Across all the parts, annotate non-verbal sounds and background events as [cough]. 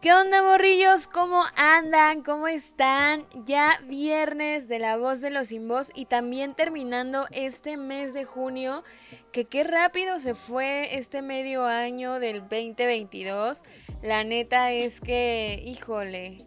¿Qué onda, morrillos? ¿Cómo andan? ¿Cómo están? Ya viernes de la voz de los sin voz y también terminando este mes de junio que qué rápido se fue este medio año del 2022. La neta es que, híjole,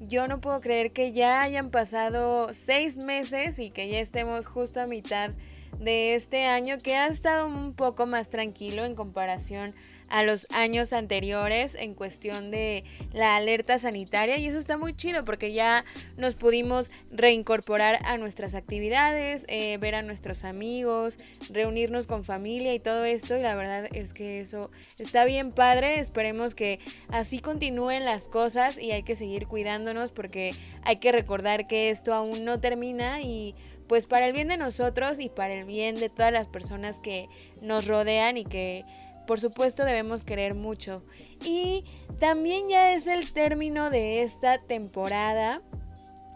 yo no puedo creer que ya hayan pasado seis meses y que ya estemos justo a mitad de este año que ha estado un poco más tranquilo en comparación a los años anteriores en cuestión de la alerta sanitaria y eso está muy chido porque ya nos pudimos reincorporar a nuestras actividades, eh, ver a nuestros amigos, reunirnos con familia y todo esto y la verdad es que eso está bien padre, esperemos que así continúen las cosas y hay que seguir cuidándonos porque hay que recordar que esto aún no termina y pues para el bien de nosotros y para el bien de todas las personas que nos rodean y que por supuesto debemos querer mucho. Y también ya es el término de esta temporada,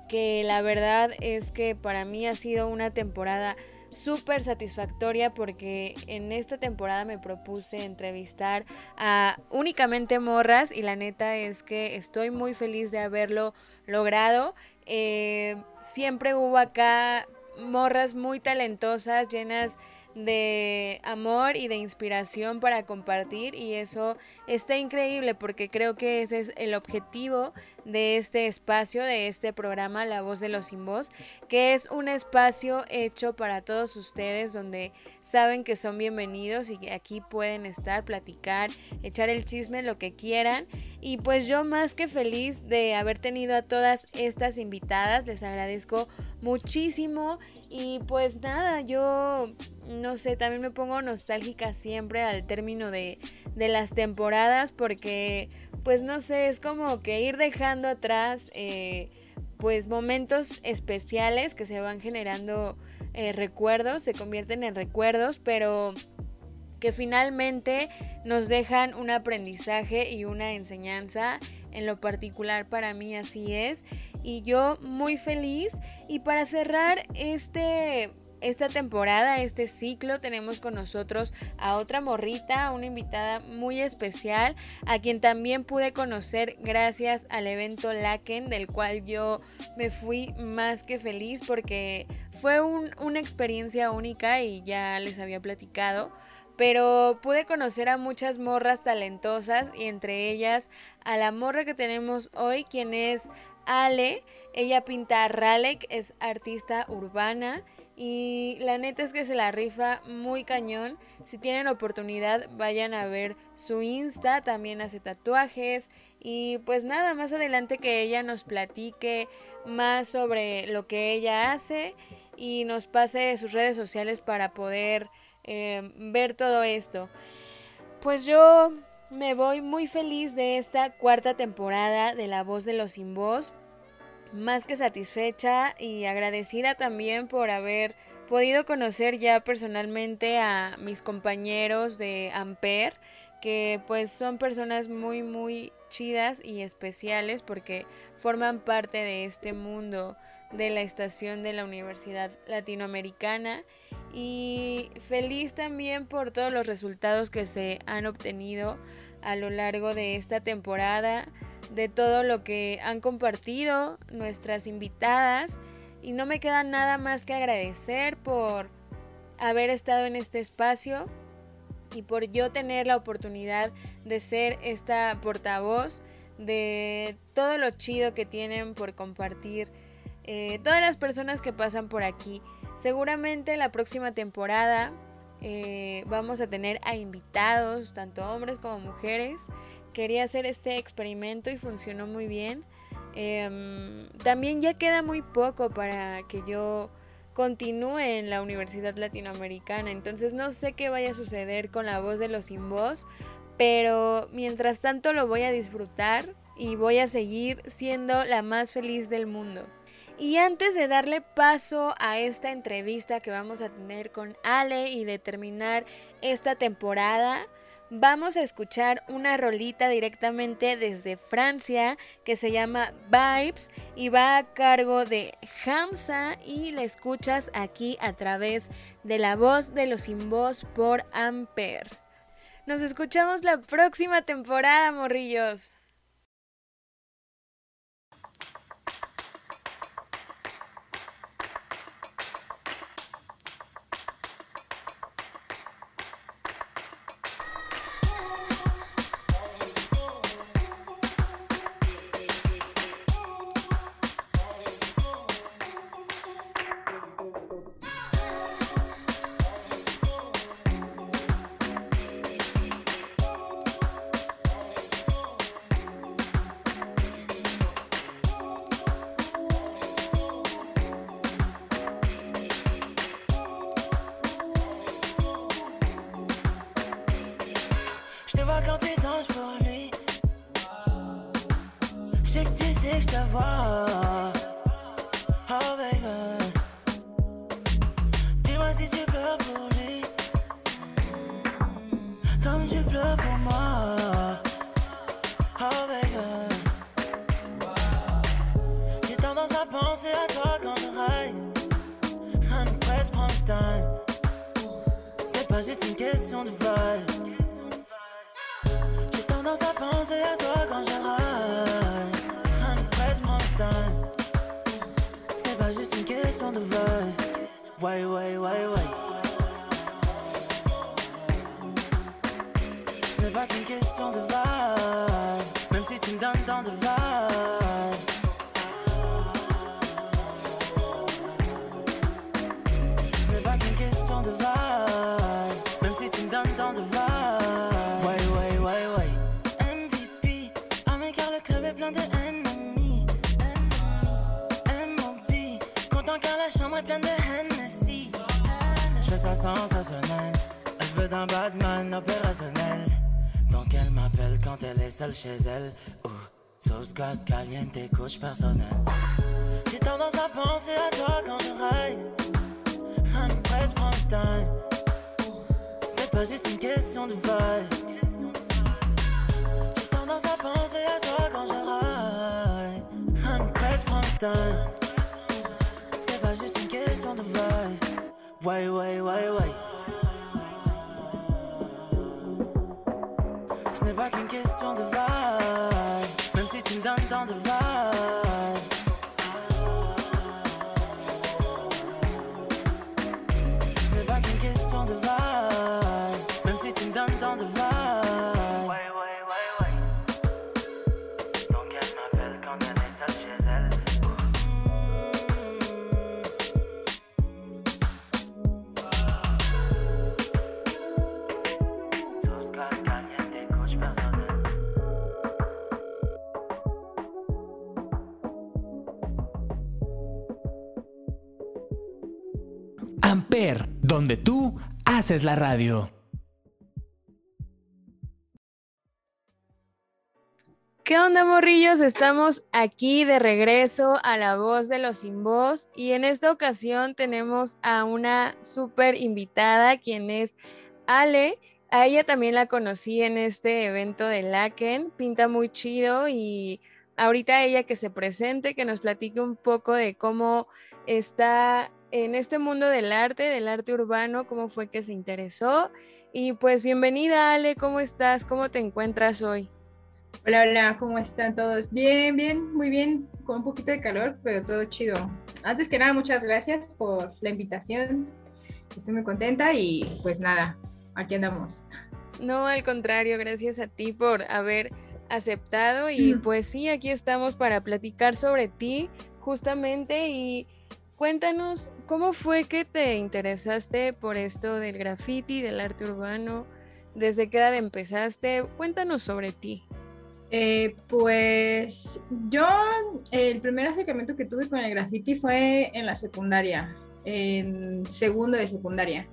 que la verdad es que para mí ha sido una temporada súper satisfactoria porque en esta temporada me propuse entrevistar a únicamente morras y la neta es que estoy muy feliz de haberlo logrado. Eh, siempre hubo acá morras muy talentosas, llenas de amor y de inspiración para compartir y eso está increíble porque creo que ese es el objetivo de este espacio, de este programa La Voz de los Sin Voz, que es un espacio hecho para todos ustedes donde saben que son bienvenidos y aquí pueden estar, platicar, echar el chisme, lo que quieran. Y pues yo más que feliz de haber tenido a todas estas invitadas, les agradezco muchísimo y pues nada, yo no sé, también me pongo nostálgica siempre al término de, de las temporadas porque pues no sé, es como que ir dejando atrás eh, pues momentos especiales que se van generando eh, recuerdos, se convierten en recuerdos, pero que finalmente nos dejan un aprendizaje y una enseñanza. En lo particular para mí así es. Y yo muy feliz. Y para cerrar este esta temporada, este ciclo, tenemos con nosotros a otra morrita, una invitada muy especial, a quien también pude conocer gracias al evento Laken, del cual yo me fui más que feliz porque fue una experiencia única y ya les había platicado. Pero pude conocer a muchas morras talentosas y entre ellas a la morra que tenemos hoy, quien es Ale. Ella pinta Ralek, es artista urbana y la neta es que se la rifa muy cañón. Si tienen oportunidad, vayan a ver su Insta. También hace tatuajes. Y pues nada, más adelante que ella nos platique más sobre lo que ella hace. Y nos pase sus redes sociales para poder eh, ver todo esto. Pues yo me voy muy feliz de esta cuarta temporada de La Voz de los Sin Voz más que satisfecha y agradecida también por haber podido conocer ya personalmente a mis compañeros de Amper, que pues son personas muy muy chidas y especiales porque forman parte de este mundo de la estación de la Universidad Latinoamericana. Y feliz también por todos los resultados que se han obtenido a lo largo de esta temporada de todo lo que han compartido nuestras invitadas. Y no me queda nada más que agradecer por haber estado en este espacio y por yo tener la oportunidad de ser esta portavoz de todo lo chido que tienen por compartir eh, todas las personas que pasan por aquí. Seguramente la próxima temporada eh, vamos a tener a invitados, tanto hombres como mujeres, quería hacer este experimento y funcionó muy bien. Em, también ya queda muy poco para que yo continúe en la Universidad Latinoamericana, entonces no sé qué vaya a suceder con la voz de los sin voz, pero mientras tanto lo voy a disfrutar y voy a seguir siendo la más feliz del mundo. Y antes de darle paso a esta entrevista que vamos a tener con Ale y de terminar esta temporada, vamos a escuchar una rolita directamente desde Francia que se llama Vibes y va a cargo de Hamza y la escuchas aquí a través de la voz de los sin voz por Ampere. Nos escuchamos la próxima temporada, morrillos. de même si tu me donnes tant de vagues. Ouais, ouais. MVP, à mes car le club est plein de ennemis. MOB, content car la chambre est pleine de Hennessy. Je fais ça sensationnel, elle veut d'un Batman opérationnel. Donc elle m'appelle quand elle est seule chez elle. Ouh, sauce God, caliente, coach personnel. J'ai tendance à penser à toi quand je ride. Honey, presse, prends le time. Ce n'est pas juste une question de vibe. J'ai tendance à penser à toi quand je ride. Honey, presse, le. Ce n'est pas juste une question de vibe. Ouais, ouais, ouais, ouais. Ce n'est pas qu'une question de vibe, même si tu me donnes tant de vibe. Donde tú haces la radio. ¿Qué onda, morrillos? Estamos aquí de regreso a La Voz de los Sin Voz y en esta ocasión tenemos a una súper invitada, quien es Ale. A ella también la conocí en este evento de Laken, pinta muy chido y ahorita ella que se presente, que nos platique un poco de cómo está en este mundo del arte, del arte urbano, cómo fue que se interesó. Y pues bienvenida Ale, ¿cómo estás? ¿Cómo te encuentras hoy? Hola, hola, ¿cómo están todos? Bien, bien, muy bien, con un poquito de calor, pero todo chido. Antes que nada, muchas gracias por la invitación. Estoy muy contenta y pues nada, aquí andamos. No, al contrario, gracias a ti por haber aceptado y mm. pues sí, aquí estamos para platicar sobre ti justamente y cuéntanos ¿Cómo fue que te interesaste por esto del graffiti, del arte urbano? ¿Desde qué edad empezaste? Cuéntanos sobre ti. Eh, pues yo, el primer acercamiento que tuve con el graffiti fue en la secundaria, en segundo de secundaria.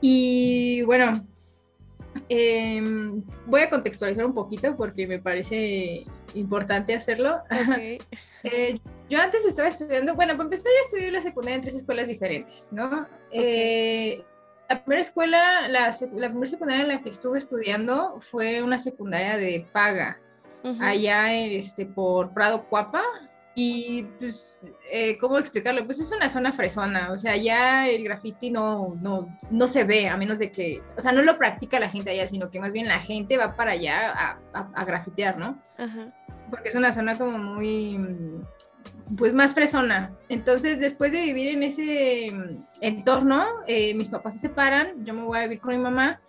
Y bueno, em, voy a contextualizar un poquito porque me parece importante hacerlo. [laughs] Eh, yo antes estaba estudiando, bueno, para empezar yo estudié la secundaria en tres escuelas diferentes, ¿no? Eh, la primera escuela, la, la primera secundaria en la que estuve estudiando fue una secundaria de paga, allá este, por Prado Cuapa. Y pues, eh, ¿cómo explicarlo? Pues es una zona fresona, o sea, ya el graffiti no, no, no se ve, a menos de que, o sea, no lo practica la gente allá, sino que más bien la gente va para allá a, a, grafitear, ¿no? Porque es una zona como muy, pues más fresona. Entonces, después de vivir en ese entorno, eh, mis papás se separan, yo me voy a vivir con mi mamá.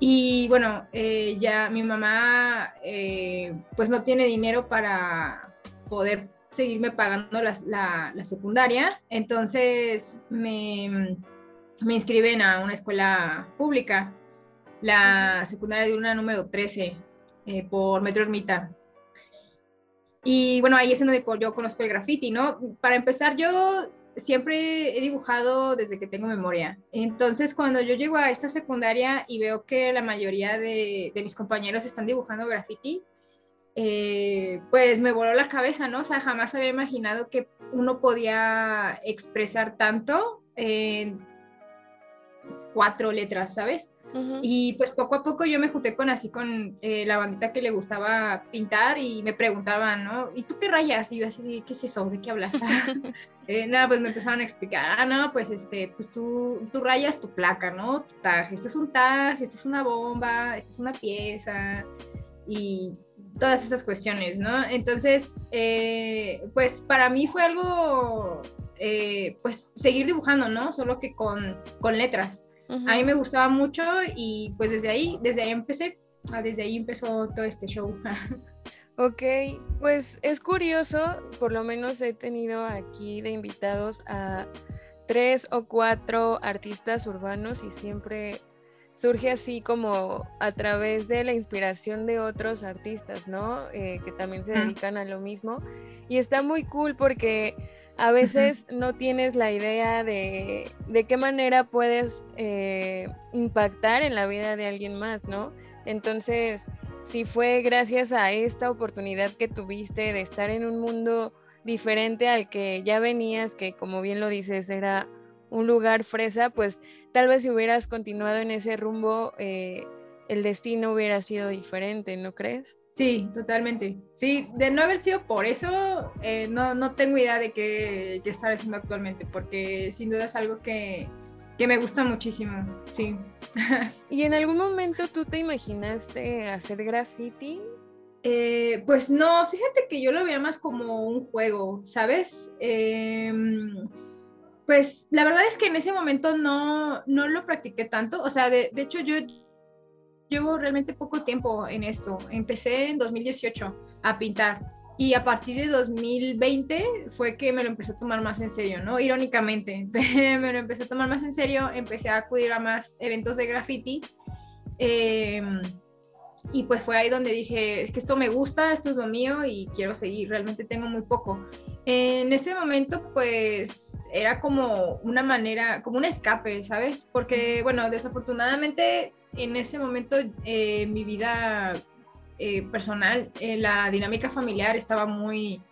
Y bueno, eh, ya mi mamá pues no tiene dinero para poder seguirme pagando la, la, secundaria, entonces me, me, inscriben a una escuela pública, la secundaria de una número 13, eh, por Metro Ermita. Y bueno, ahí es donde yo conozco el graffiti, ¿no? Para empezar, yo siempre he dibujado desde que tengo memoria. Entonces, cuando yo llego a esta secundaria y veo que la mayoría de, de mis compañeros están dibujando graffiti, eh, pues me voló la cabeza, ¿no? O sea, jamás había imaginado que uno podía expresar tanto en cuatro letras, ¿sabes? Y pues poco a poco yo me junté con así con eh, la bandita que le gustaba pintar y me preguntaban, ¿no? ¿Y tú qué rayas? Y yo así, ¿qué es eso? ¿De qué hablas? [laughs] [laughs] eh, nada, pues me empezaron a explicar, ah, no, pues este, pues tú, tú rayas tu placa, ¿no? Tu tag, este es un tag, este es una bomba, este es una pieza. Y todas esas cuestiones, ¿no? Entonces, eh, pues para mí fue algo, eh, pues seguir dibujando, ¿no? Solo que con, con letras. A mí me gustaba mucho y pues desde ahí, desde ahí empecé, ah, desde ahí empezó todo este show. [laughs] ok, pues es curioso, por lo menos he tenido aquí de invitados a tres o cuatro artistas urbanos y siempre surge así como a través de la inspiración de otros artistas, ¿no? Eh, que también se dedican a lo mismo. Y está muy cool porque a veces no tienes la idea de, de qué manera puedes eh, impactar en la vida de alguien más, ¿no? Entonces, si fue gracias a esta oportunidad que tuviste de estar en un mundo diferente al que ya venías, que como bien lo dices, era un lugar fresa, pues tal vez si hubieras continuado en ese rumbo, eh, el destino hubiera sido diferente, ¿no crees? Sí, totalmente. Sí, de no haber sido por eso, eh, no, no, tengo idea de qué, qué, estar haciendo actualmente, porque sin duda es algo que, que me gusta muchísimo, sí. [laughs] ¿Y en algún momento tú te imaginaste hacer graffiti? Eh, pues no, fíjate que yo lo veía más como un juego, ¿sabes? Eh, pues la verdad es que en ese momento no, no lo practiqué tanto. O sea, de, de, hecho yo llevo realmente poco tiempo en esto. Empecé en 2018 a pintar y a partir de 2020 fue que me lo empecé a tomar más en serio, ¿no? Irónicamente, [laughs] me lo empecé a tomar más en serio, empecé a acudir a más eventos de graffiti. Eh, y pues fue ahí donde dije, es que esto me gusta, esto es lo mío y quiero seguir, realmente tengo muy poco. En ese momento pues era como una manera, como un escape, ¿sabes? Porque bueno, desafortunadamente en ese momento eh, mi vida eh, personal, eh, la dinámica familiar estaba muy,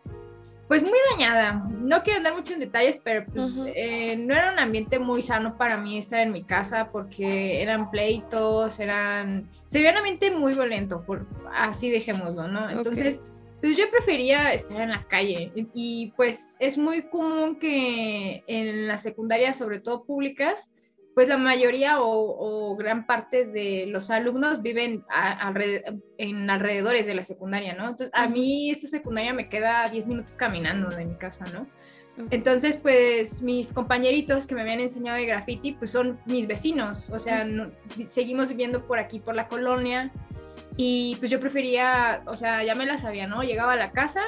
pues muy dañada. No quiero andar mucho en detalles, pero pues, eh, no era un ambiente muy sano para mí estar en mi casa porque eran pleitos, eran... Se veía un ambiente muy violento, por, así dejémoslo, ¿no? Entonces, pues yo prefería estar en la calle y pues es muy común que en las secundarias, sobre todo públicas, pues la mayoría o, gran parte de los alumnos viven en alrededores de la secundaria, ¿no? Entonces, a mí esta secundaria me queda 10 minutos caminando de mi casa, ¿no? Entonces, pues mis compañeritos que me habían enseñado de graffiti, pues son mis vecinos, o sea, seguimos viviendo por aquí, por la colonia, y pues yo prefería, o sea, ya me la sabía, ¿no? Llegaba a la casa,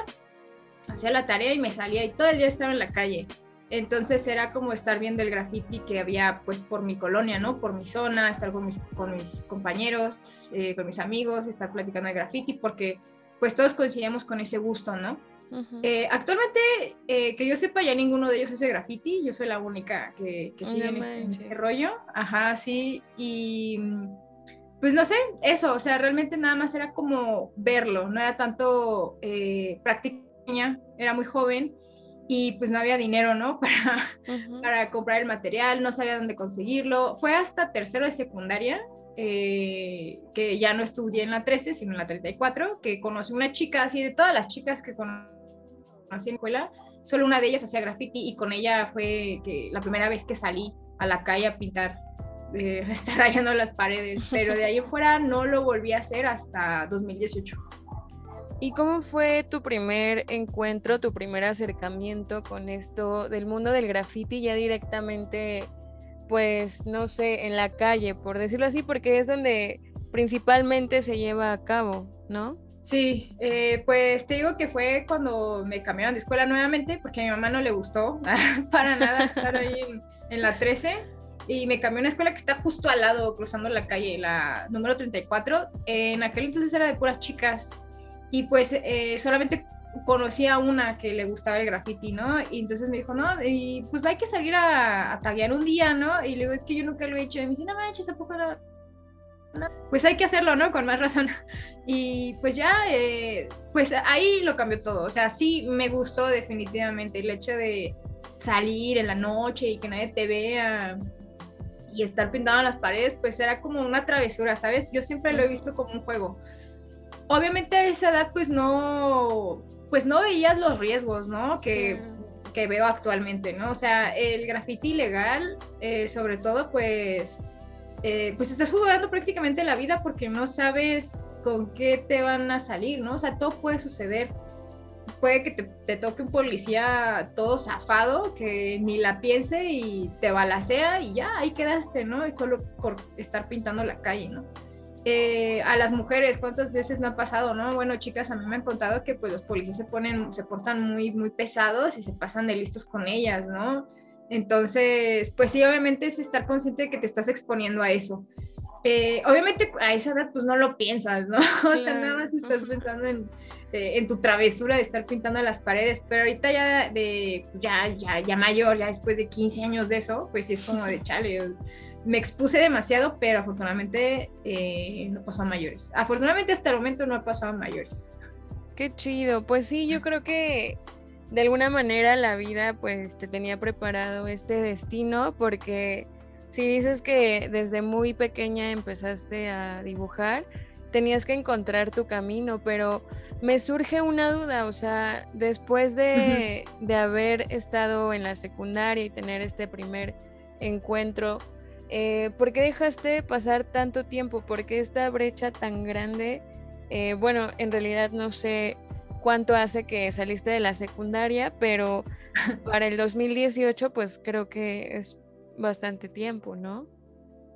hacía la tarea y me salía y todo el día estaba en la calle. Entonces era como estar viendo el graffiti que había pues por mi colonia, ¿no? Por mi zona, estar con mis, con mis compañeros, eh, con mis amigos, estar platicando de graffiti, porque pues todos coincidíamos con ese gusto, ¿no? Eh, actualmente, eh, que yo sepa, ya ninguno de ellos hace graffiti, yo soy la única que, que sigue en este, rollo, ajá, sí, y pues no sé, eso, o sea, realmente nada más era como verlo, no era tanto práctica, era muy joven, y pues no había dinero, ¿no? [laughs] Para, para comprar el material, no sabía dónde conseguirlo. Fue hasta tercero de secundaria, eh, que ya no estudié en la 13, sino en la 34, que conocí una chica, así de todas las chicas que conocí en la escuela, solo una de ellas hacía graffiti y con ella fue que la primera vez que salí a la calle a pintar, eh, a [laughs] estar rayando las paredes, pero de ahí en fuera no lo volví a hacer hasta 2018. ¿Y cómo fue tu primer encuentro, tu primer acercamiento con esto del mundo del graffiti ya directamente, pues, no sé, en la calle, por decirlo así, porque es donde principalmente se lleva a cabo, ¿no? Sí, eh, pues te digo que fue cuando me cambiaron de escuela nuevamente, porque a mi mamá no le gustó [laughs] para nada estar ahí en, en la 13 y me cambió a una escuela que está justo al lado, cruzando la calle, la número 34. En aquel entonces era de puras chicas y pues eh, solamente conocía a una que le gustaba el graffiti, ¿no? Y entonces me dijo, no, y pues hay que salir a, a taguear un día, ¿no? Y le digo, es que yo nunca lo he hecho. Y me dice, no manches, ¿a poco no? Pues hay que hacerlo, ¿no? Con más razón. [laughs] Y pues ya, eh, pues ahí lo cambió todo. O sea, sí me gustó definitivamente el hecho de salir en la noche y que nadie te vea y estar pintado en las paredes, pues era como una travesura, ¿sabes? Yo siempre lo he visto como un juego obviamente a esa edad pues no, pues no veías los riesgos, ¿no? Que, que veo actualmente, ¿no? O sea, el graffiti ilegal, eh, sobre todo, pues, eh, pues estás jugando prácticamente la vida porque no sabes con qué te van a salir, ¿no? O sea, todo puede suceder. Puede que te, te toque un policía todo zafado que ni la piense y te balacea y ya, ahí quedaste, ¿no? Solo por estar pintando la calle, ¿no? Eh, a las mujeres, ¿cuántas veces no ha pasado, no? Bueno, chicas, a mí me han contado que pues los policías se ponen, se portan muy, muy pesados y se pasan de listos con ellas, ¿no? Entonces, pues sí, obviamente es estar consciente de que te estás exponiendo a eso. Eh, obviamente a esa edad pues no lo piensas, ¿no? [laughs] O sea, nada más estás pensando en, eh, en, tu travesura de estar pintando las paredes, pero ahorita ya de, ya, ya, ya mayor, ya después de 15 años de eso, pues sí es como de [laughs] chale, me expuse demasiado, pero afortunadamente eh, no pasó a mayores. Afortunadamente hasta el momento no ha pasado a mayores. Qué chido. Pues sí, yo creo que de alguna manera la vida pues te tenía preparado este destino porque si dices que desde muy pequeña empezaste a dibujar, tenías que encontrar tu camino, pero me surge una duda, o sea, después de, de haber estado en la secundaria y tener este primer encuentro, eh, ¿por qué dejaste pasar tanto tiempo? ¿Por qué esta brecha tan grande? Eh, bueno, en realidad no sé cuánto hace que saliste de la secundaria, pero [laughs] para el 2018 pues creo que es bastante tiempo, ¿no?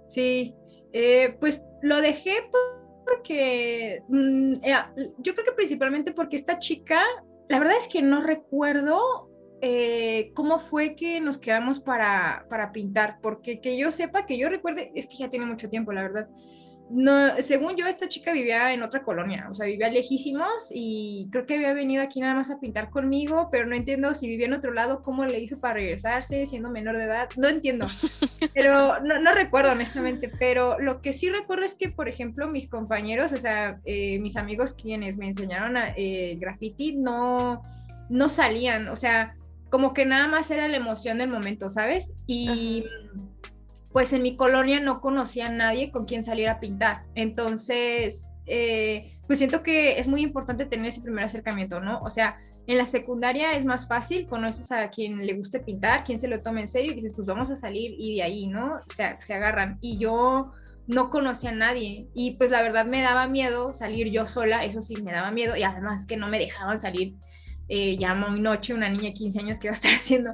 Sí, eh, pues lo dejé porque mm, yo creo que principalmente porque esta chica, la verdad es que no recuerdo eh, cómo fue que nos quedamos para, para, pintar, porque que yo sepa, que yo recuerde, es que ya tiene mucho tiempo, la verdad. No, según yo, esta chica vivía en otra colonia, o sea, vivía lejísimos y creo que había venido aquí nada más a pintar conmigo, pero no entiendo si vivía en otro lado, cómo le hizo para regresarse siendo menor de edad, no entiendo, [laughs] pero no, no recuerdo honestamente, pero lo que sí recuerdo es que, por ejemplo, mis compañeros, o sea, eh, mis amigos quienes me enseñaron a, eh, graffiti, no, no salían, o sea, como que nada más era la emoción del momento, ¿sabes? Y pues en mi colonia no conocía a nadie con quien salir a pintar. Entonces, eh, pues siento que es muy importante tener ese primer acercamiento, ¿no? O sea, en la secundaria es más fácil, conoces a quien le guste pintar, quien se lo tome en serio y dices, pues vamos a salir y de ahí, ¿no? O sea, se agarran. Y yo no conocía a nadie y pues la verdad me daba miedo salir yo sola, eso sí, me daba miedo y además que no me dejaban salir eh, ya muy noche, una niña de 15 años que va a estar [laughs] haciendo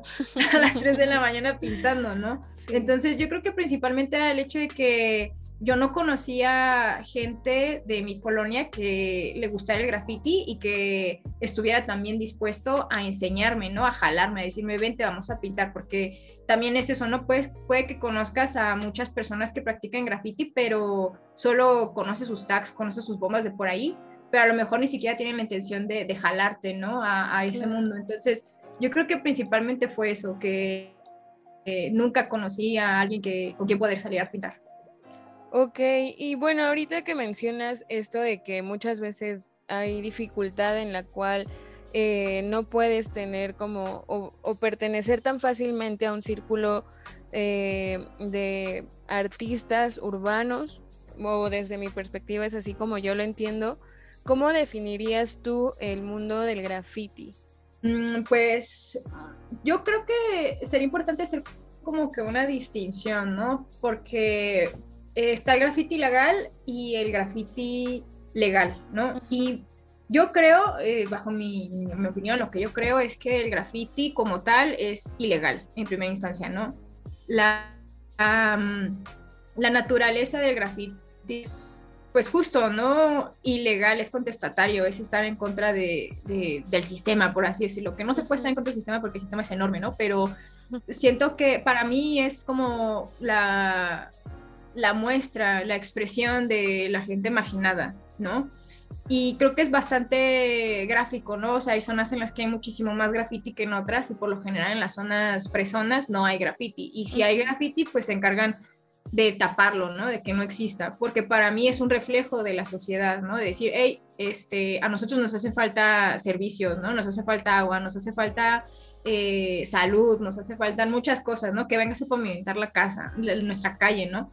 a las 3 de la mañana pintando, ¿no? Entonces yo creo que principalmente era el hecho de que yo no conocía gente de mi colonia que le gustara el graffiti y que estuviera también dispuesto a enseñarme, ¿no? A jalarme, a decirme, vente, vamos a pintar, porque también es eso, ¿no? Puede, puede que conozcas a muchas personas que practican graffiti, pero solo conoces sus tags, conoces sus bombas de por ahí, pero a lo mejor ni siquiera tienen la intención de, jalarte, ¿no? A, ese mundo. Entonces, yo creo que principalmente fue eso, que nunca conocí a alguien que, con quien poder salir a pintar. Ok, y bueno, ahorita que mencionas esto de que muchas veces hay dificultad en la cual eh, no puedes tener como o, pertenecer tan fácilmente a un círculo eh, de artistas urbanos, o desde mi perspectiva es así como yo lo entiendo. ¿Cómo definirías tú el mundo del graffiti? Mm, pues yo creo que sería importante hacer como que una distinción, ¿no? Porque está el graffiti legal y el graffiti legal, ¿no? Y yo creo, eh, bajo mi, opinión, lo que yo creo es que el graffiti como tal es ilegal en primera instancia, ¿no? La, la naturaleza del graffiti es, pues justo, ¿no? Ilegal, es contestatario, es estar en contra de, del sistema, por así decirlo, que no se puede estar en contra del sistema porque el sistema es enorme, ¿no? Pero siento que para mí es como la, la muestra, la expresión de la gente marginada, ¿no? y creo que es bastante gráfico, ¿no? O sea, hay zonas en las que hay muchísimo más graffiti que en otras y por lo general en las zonas fresonas no hay graffiti. Y si hay graffiti, pues se encargan de taparlo, ¿no? De que no exista, porque para mí es un reflejo de la sociedad, ¿no? De decir, hey, este, a nosotros nos hace falta servicios, ¿no? Nos hace falta agua, nos hace falta eh, salud, nos hace falta muchas cosas, ¿no? Que vengas a pavimentar la casa, nuestra calle, ¿no?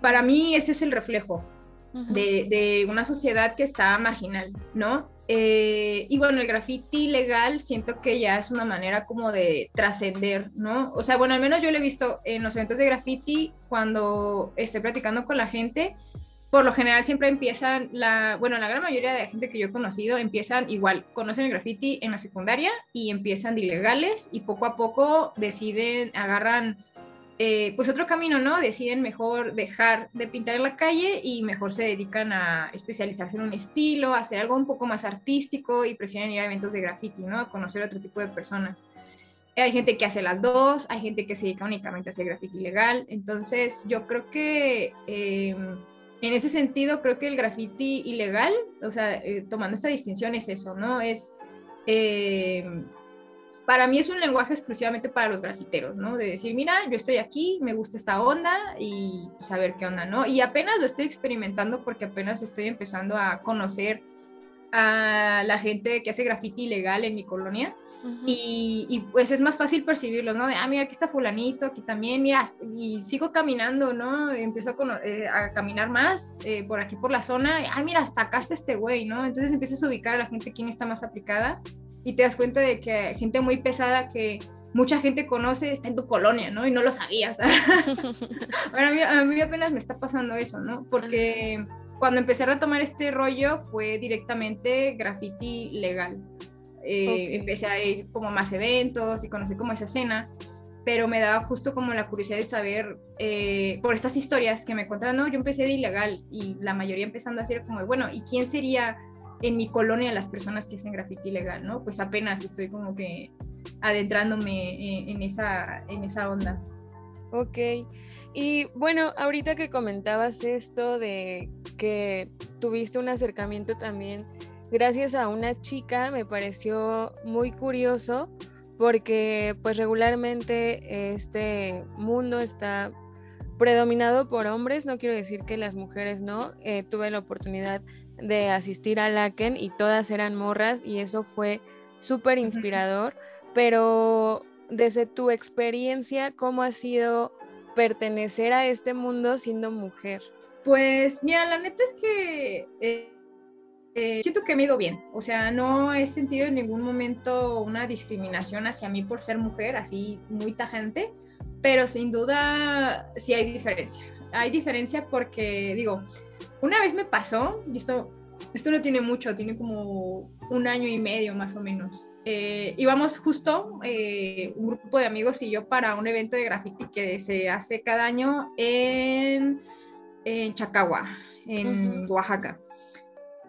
Para mí ese es el reflejo, de, una sociedad que está marginal, ¿no? Eh, y bueno, el graffiti legal siento que ya es una manera como de trascender, ¿no? O sea, bueno, al menos yo lo he visto en los eventos de graffiti cuando estoy platicando con la gente, por lo general siempre empiezan, la, bueno, la gran mayoría de la gente que yo he conocido empiezan igual, conocen el graffiti en la secundaria y empiezan de ilegales y poco a poco deciden, agarran eh, pues otro camino, ¿no? Deciden mejor dejar de pintar en la calle y mejor se dedican a especializarse en un estilo, a hacer algo un poco más artístico y prefieren ir a eventos de graffiti, ¿no? Conocer otro tipo de personas. Hay gente que hace las dos, hay gente que se dedica únicamente a hacer graffiti legal, entonces yo creo que em, en ese sentido creo que el graffiti ilegal, o sea, eh, tomando esta distinción es eso, ¿no? Es... Em, para mí es un lenguaje exclusivamente para los grafiteros, ¿no? De decir, mira, yo estoy aquí, me gusta esta onda y saber pues, qué onda, ¿no? Y apenas lo estoy experimentando porque apenas estoy empezando a conocer a la gente que hace graffiti ilegal en mi colonia. y, pues es más fácil percibirlos, ¿no? De, ah, mira, aquí está fulanito, aquí también, mira, y sigo caminando, ¿no? Empiezo a, eh, caminar más eh, por aquí, por la zona, ah, mira, hasta acá está este güey, ¿no? Entonces empiezas a ubicar a la gente quién está más aplicada y te das cuenta de que gente muy pesada que mucha gente conoce está en tu colonia, ¿no? Y no lo sabías. [laughs] bueno, a mí, apenas me está pasando eso, ¿no? Porque cuando empecé a retomar este rollo fue directamente graffiti legal. Eh, empecé a ir como a más eventos y conocí como esa escena, pero me daba justo como la curiosidad de saber eh, por estas historias que me contaban, no, yo empecé de ilegal y la mayoría empezando a decir como, bueno, ¿y quién sería en mi colonia las personas que hacen graffiti legal, ¿no? Pues apenas estoy como que adentrándome en, esa, en esa onda. Ok. Y bueno, ahorita que comentabas esto de que tuviste un acercamiento también gracias a una chica, me pareció muy curioso porque pues regularmente este mundo está predominado por hombres, no quiero decir que las mujeres no, eh, tuve la oportunidad de asistir a Laken y todas eran morras y eso fue súper inspirador, pero desde tu experiencia, ¿cómo ha sido pertenecer a este mundo siendo mujer? Pues mira, la neta es que eh, eh, siento que me he ido bien, o sea, no he sentido en ningún momento una discriminación hacia mí por ser mujer, así muy tajante, pero sin duda sí hay diferencia. Hay diferencia porque, digo, una vez me pasó, y esto, esto no tiene mucho, tiene como un año y medio más o menos. Eh, íbamos justo, eh, un grupo de amigos y yo, para un evento de graffiti que se hace cada año en, en Chacagua, en Oaxaca.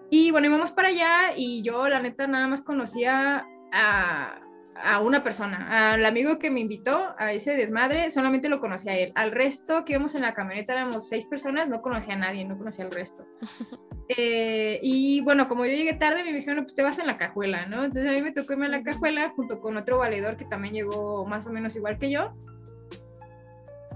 Y bueno, íbamos para allá y yo la neta nada más conocía a, a una persona, al amigo que me invitó a ese desmadre, solamente lo conocía a él. Al resto que íbamos en la camioneta éramos seis personas, no conocía a nadie, no conocía al resto. [laughs] Eh, y bueno, como yo llegué tarde, me dijeron, pues te vas en la cajuela, ¿no? Entonces a mí me tocó irme en la cajuela junto con otro valedor que también llegó más o menos igual que yo.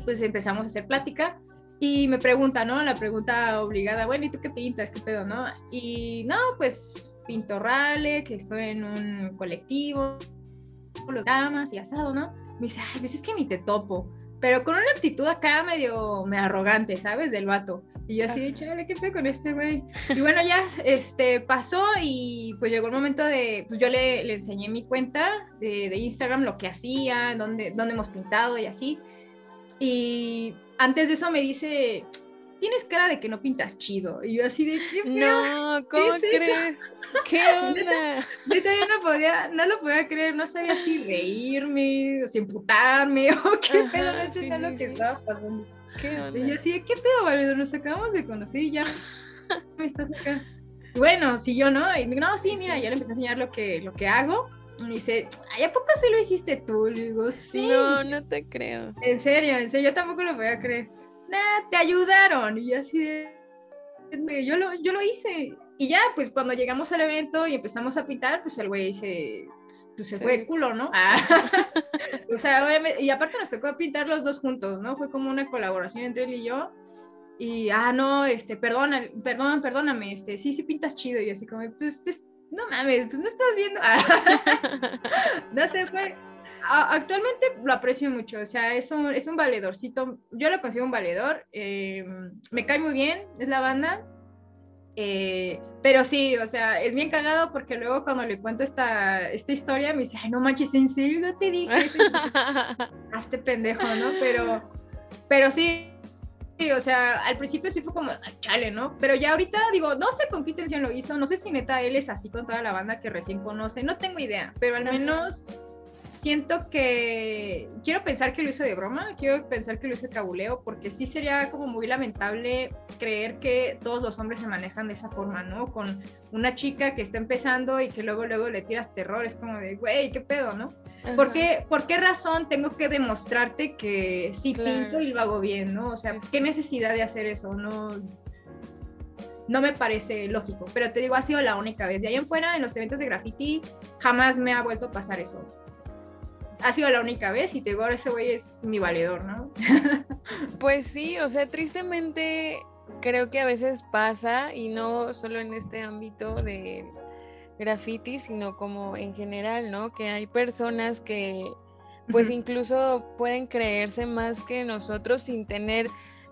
Pues empezamos a hacer plática y me pregunta, ¿no? La pregunta obligada, bueno, ¿y tú qué pintas? ¿Qué pedo, no? Y no, pues pinto rale, que estoy en un colectivo, lo damas y asado, ¿no? Me dice, ay, pues es que ni te topo. Pero con una actitud acá medio me arrogante, ¿sabes? Del vato. Y yo así chale, ¿qué fue con este güey? Y bueno, ya este, pasó y pues llegó el momento de, pues yo le, le enseñé mi cuenta de, de, Instagram, lo que hacía, dónde, dónde hemos pintado y así. Y antes de eso me dice, tienes cara de que no pintas chido. Y yo así de, ¿qué No, ¿cómo crees? [laughs] ¿Qué onda? Neta, yo no podía, no lo podía creer, no sabía si reírme, o si emputarme, [laughs] o qué pedo, no entendía sí, lo que estaba pasando. ¿Qué onda? Y yo así, ¿qué pedo, Valedor? Nos acabamos de conocer y ya [laughs] me estás acá. Bueno, si yo no, y no, sí, mira, ya le empecé a enseñar lo que, lo que hago. Y me dice, ay, ¿a poco se lo hiciste tú? Le digo, sí. No, no te creo. En serio, en serio, yo tampoco lo voy a creer nah, te ayudaron. Y yo así de, yo lo, yo lo hice. Y ya, pues cuando llegamos al evento y empezamos a pintar, pues el güey se, pues, se sí. fue de culo, ¿no? Ah. [laughs] o sea, y aparte nos tocó pintar los dos juntos, ¿no? Fue como una colaboración entre él y yo. Y, ah, no, este, perdona, perdón, perdóname, este, sí, sí pintas chido. Y así como, pues, no mames, pues no estás viendo. [laughs] no sé, fue, actualmente lo aprecio mucho, o sea, es un, es un valedorcito, yo lo consigo un valedor, eh, me cae muy bien, es la banda, eh, pero sí, o sea, es bien cagado porque luego cuando le cuento esta, esta historia me dice, ay, no manches, en serio, no te dije. [laughs] Hazte pendejo, ¿no? Pero, pero sí, sí, o sea, al principio sí fue como, chale, ¿no? Pero ya ahorita digo, no sé con qué intención lo hizo, no sé si neta él es así con toda la banda que recién conoce, no tengo idea, pero al menos siento que quiero pensar que lo hizo de broma, quiero pensar que lo hizo de cabuleo, porque sí sería como muy lamentable creer que todos los hombres se manejan de esa forma, ¿no? Con una chica que está empezando y que luego luego le tiras terror, es como de, güey, ¿qué pedo, no? ¿Por qué, ¿Por qué, razón tengo que demostrarte que sí claro. pinto y lo hago bien, no? O sea, ¿qué necesidad de hacer eso? No, no me parece lógico, pero te digo, ha sido la única vez. De ahí en fuera, en los eventos de graffiti, jamás me ha vuelto a pasar eso ha sido la única vez y te digo, ahora ese güey es mi valedor, ¿no? [laughs] pues sí, o sea, tristemente creo que a veces pasa y no solo en este ámbito de graffiti, sino como en general, ¿no? Que hay personas que pues incluso pueden creerse más que nosotros sin tener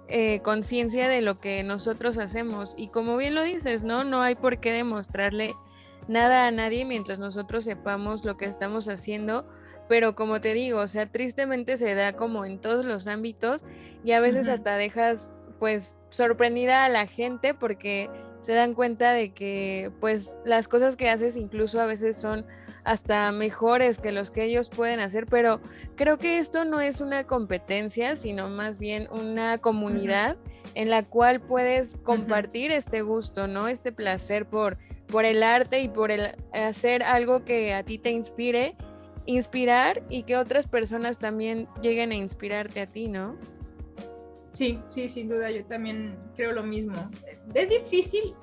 eh, conciencia de lo que nosotros hacemos. Y como bien lo dices, ¿no? No hay por qué demostrarle nada a nadie mientras nosotros sepamos lo que estamos haciendo pero como te digo, o sea, tristemente se da como en todos los ámbitos y a veces uh -huh. hasta dejas pues sorprendida a la gente porque se dan cuenta de que pues las cosas que haces incluso a veces son hasta mejores que los que ellos pueden hacer, pero creo que esto no es una competencia, sino más bien una comunidad uh -huh. en la cual puedes compartir uh -huh. este gusto, ¿no? Este placer por, por el arte y por el hacer algo que a ti te inspire inspirar y que otras personas también lleguen a inspirarte a ti, ¿no? Sí, sí, sin duda, yo también creo lo mismo. Es difícil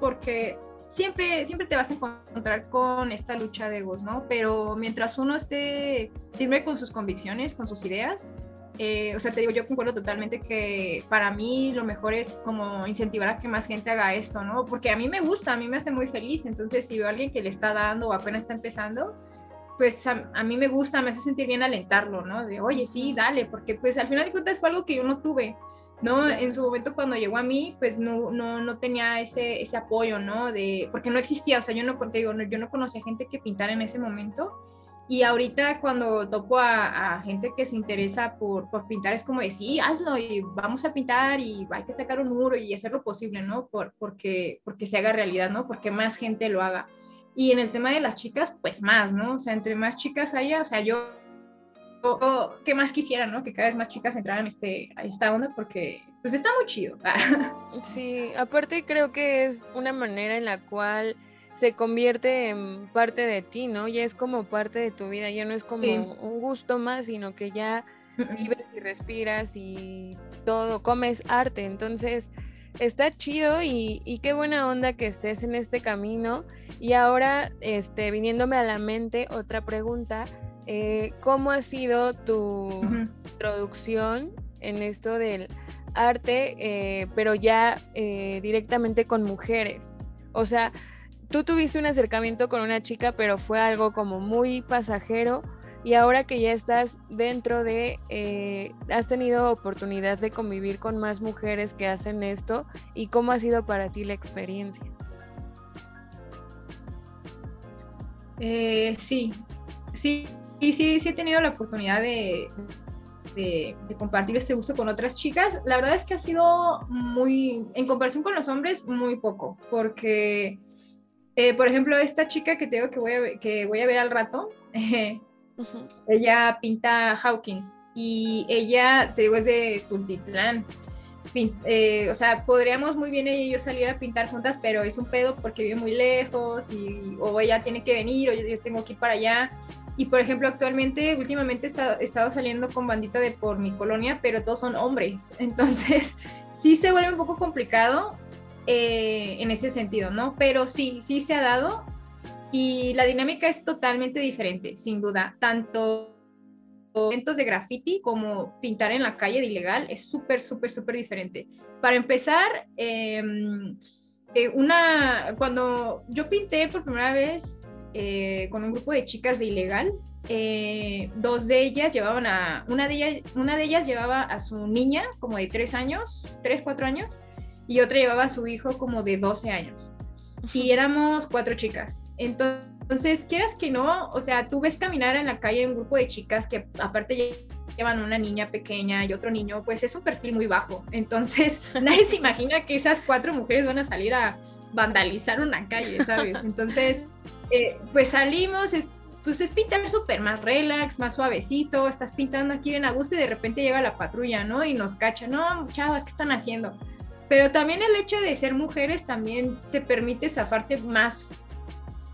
porque siempre, siempre te vas a encontrar con esta lucha de egos, ¿no? Pero mientras uno esté firme con sus convicciones, con sus ideas, eh, o sea, te digo, yo concuerdo totalmente que para mí lo mejor es como incentivar a que más gente haga esto, ¿no? Porque a mí me gusta, a mí me hace muy feliz, entonces si veo a alguien que le está dando o apenas está empezando, pues a, a, mí me gusta, me hace sentir bien alentarlo, ¿no? De, oye, sí, dale, porque pues al final de cuentas fue algo que yo no tuve, ¿no? En su momento cuando llegó a mí, pues no, no, no tenía ese, ese apoyo, ¿no? De, porque no existía, o sea, yo no, te digo, no, yo no conocía gente que pintara en ese momento. Y ahorita cuando topo a, a gente que se interesa por, por, pintar, es como de, sí, hazlo y vamos a pintar y hay que sacar un muro y hacer lo posible, ¿no? Por, porque, porque se haga realidad, ¿no? Porque más gente lo haga. Y en el tema de las chicas, pues más, ¿no? O sea, entre más chicas haya, o sea, yo, yo ¿qué más quisiera, ¿no? Que cada vez más chicas entraran este, a esta onda porque, pues está muy chido. [laughs] sí, aparte creo que es una manera en la cual se convierte en parte de ti, ¿no? Ya es como parte de tu vida, ya no es como sí. un gusto más, sino que ya vives y respiras y todo, comes arte, entonces está chido y, y, qué buena onda que estés en este camino. Y ahora, este, viniéndome a la mente, otra pregunta, eh, ¿cómo ha sido tu uh -huh. introducción en esto del arte, eh, pero ya eh, directamente con mujeres? O sea, tú tuviste un acercamiento con una chica, pero fue algo como muy pasajero y ahora que ya estás dentro de, eh, has tenido oportunidad de convivir con más mujeres que hacen esto y cómo ha sido para ti la experiencia. Eh, sí, sí, sí, sí, he tenido la oportunidad de, de, compartir ese uso con otras chicas. La verdad es que ha sido muy, en comparación con los hombres, muy poco, porque, eh, por ejemplo, esta chica que tengo que voy a, que voy a ver al rato, [laughs] Ella pinta Hawkins y ella, te digo, es de Tultitlán. Eh, o sea, podríamos muy bien ella y yo salir a pintar juntas, pero es un pedo porque vive muy lejos y o ella tiene que venir o yo, tengo que ir para allá. Y por ejemplo, actualmente, últimamente he estado saliendo con bandita de por mi colonia, pero todos son hombres. [laughs] Entonces, sí se vuelve un poco complicado eh, en ese sentido, ¿no? Pero sí, sí se ha dado y la dinámica es totalmente diferente, sin duda. Tanto eventos de graffiti como pintar en la calle de ilegal es súper, súper, súper diferente. Para empezar, em, eh, una, cuando yo pinté por primera vez eh, con un grupo de chicas de ilegal, eh, dos de ellas llevaban a, una de, ellas, una de ellas llevaba a su niña como de tres años, tres, cuatro años, y otra llevaba a su hijo como de 12 años. Y éramos cuatro chicas. Entonces, quieras que no, o sea, tú ves caminar en la calle un grupo de chicas que aparte llevan una niña pequeña y otro niño, pues es un perfil muy bajo. Entonces, [laughs] nadie se imagina que esas cuatro mujeres van a salir a vandalizar una calle, ¿sabes? Entonces, eh, pues salimos, pues es pintar súper más relax, más suavecito, estás pintando aquí bien a gusto y de repente llega la patrulla, ¿no? Y nos cacha, no, chavas, ¿qué están haciendo? Pero también el hecho de ser mujeres también te permite zafarte más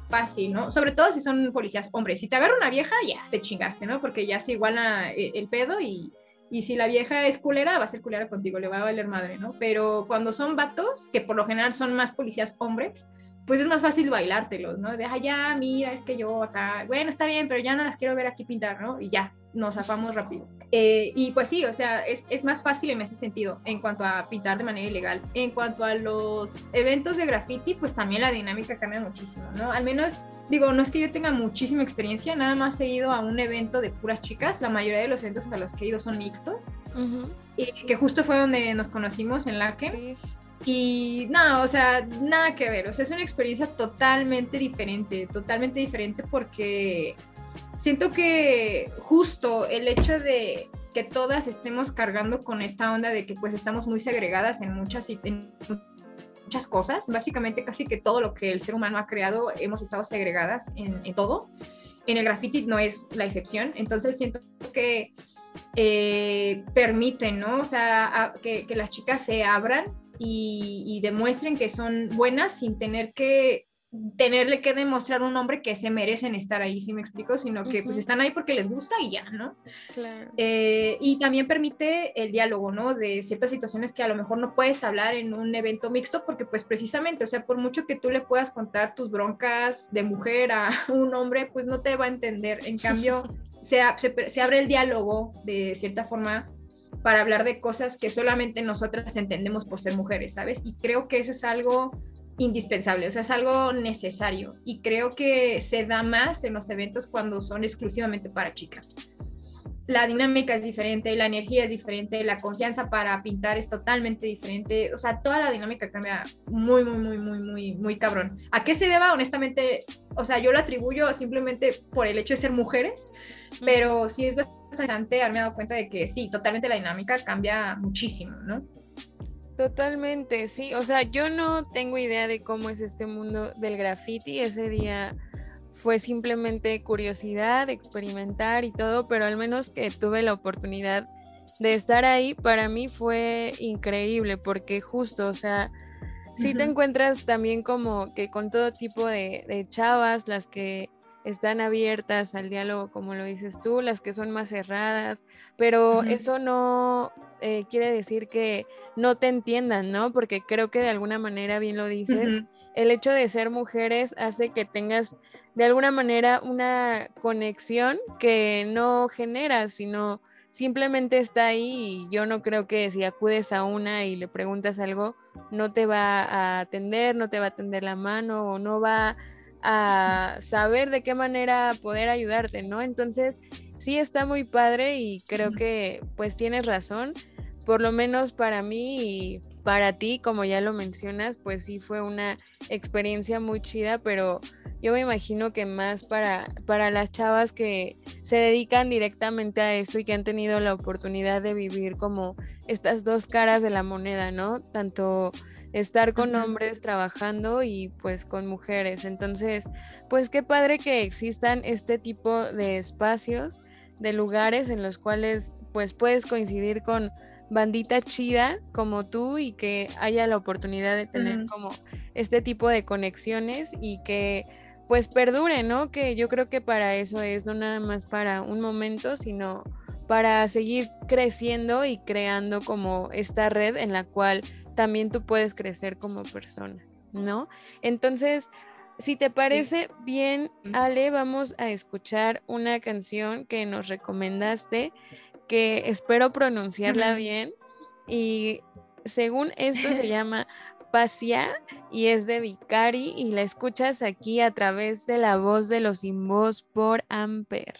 fácil, ¿no? Sobre todo si son policías hombres. Si te agarra una vieja, ya te chingaste, ¿no? Porque ya se iguala eh, el, pedo y, y, si la vieja es culera, va a ser culera contigo, le va a valer madre, ¿no? Pero cuando son vatos, que por lo general son más policías hombres, pues es más fácil bailártelos, ¿no? De, ah, ya, mira, es que yo acá, bueno, está bien, pero ya no las quiero ver aquí pintar, ¿no? Y ya, nos zafamos rápido. Eh, y pues sí, o sea, es, es, más fácil en ese sentido, en cuanto a pintar de manera ilegal. En cuanto a los eventos de graffiti, pues también la dinámica cambia muchísimo, ¿no? Al menos, digo, no es que yo tenga muchísima experiencia, nada más he ido a un evento de puras chicas, la mayoría de los eventos a los que he ido son mixtos, y que justo fue donde nos conocimos en la que... Y no, o sea, nada que ver, o sea, es una experiencia totalmente diferente, totalmente diferente porque siento que justo el hecho de que todas estemos cargando con esta onda de que pues estamos muy segregadas en muchas, en muchas cosas, básicamente casi que todo lo que el ser humano ha creado hemos estado segregadas en, todo. En el graffiti no es la excepción, entonces siento que eh, permiten, ¿no? O sea, que, las chicas se abran y, y, demuestren que son buenas sin tener que tenerle que demostrar a un hombre que se merecen estar ahí, si me explico, sino que pues están ahí porque les gusta y ya, ¿no? Claro. Eh, y también permite el diálogo, ¿no? De ciertas situaciones que a lo mejor no puedes hablar en un evento mixto porque pues precisamente, o sea, por mucho que tú le puedas contar tus broncas de mujer a [laughs] un hombre, pues no te va a entender. En cambio, [laughs] se, se, se abre el diálogo de cierta forma para hablar de cosas que solamente nosotras entendemos por ser mujeres, ¿sabes? Y creo que eso es algo indispensable, o sea, es algo necesario y creo que se da más en los eventos cuando son exclusivamente para chicas. La dinámica es diferente, la energía es diferente, la confianza para pintar es totalmente diferente, o sea, toda la dinámica cambia muy, muy, muy, muy, muy, muy cabrón. ¿A qué se deba? Honestamente, o sea, yo lo atribuyo simplemente por el hecho de ser mujeres, pero sí es bastante haberme dado cuenta de que sí, totalmente la dinámica cambia muchísimo, ¿no? Totalmente, sí. O sea, yo no tengo idea de cómo es este mundo del graffiti. Ese día fue simplemente curiosidad, experimentar y todo, pero al menos que tuve la oportunidad de estar ahí, para mí fue increíble, porque justo, o sea, sí te encuentras también como que con todo tipo de, de chavas, las que están abiertas al diálogo, como lo dices tú, las que son más cerradas, pero eso no eh, quiere decir que no te entiendan, ¿no? Porque creo que de alguna manera, bien lo dices, el hecho de ser mujeres hace que tengas de alguna manera una conexión que no generas, sino simplemente está ahí y yo no creo que si acudes a una y le preguntas algo, no te va a atender, no te va a atender la mano o no va a saber de qué manera poder ayudarte, ¿no? Entonces, sí está muy padre y creo que pues tienes razón, por lo menos para mí y para ti, como ya lo mencionas, pues sí fue una experiencia muy chida, pero yo me imagino que más para, para las chavas que se dedican directamente a esto y que han tenido la oportunidad de vivir como estas dos caras de la moneda, ¿no? Tanto estar con hombres trabajando y pues con mujeres. Entonces, pues qué padre que existan este tipo de espacios, de lugares en los cuales pues puedes coincidir con bandita chida como tú y que haya la oportunidad de tener como este tipo de conexiones y que pues perdure, ¿no? Que yo creo que para eso es, no nada más para un momento, sino para seguir creciendo y creando como esta red en la cual también tú puedes crecer como persona, ¿no? Entonces, si te parece bien, Ale, vamos a escuchar una canción que nos recomendaste, que espero pronunciarla bien. Y según esto se [laughs] llama Pasia y es de Vicari y la escuchas aquí a través de la voz de los sin voz por Amper.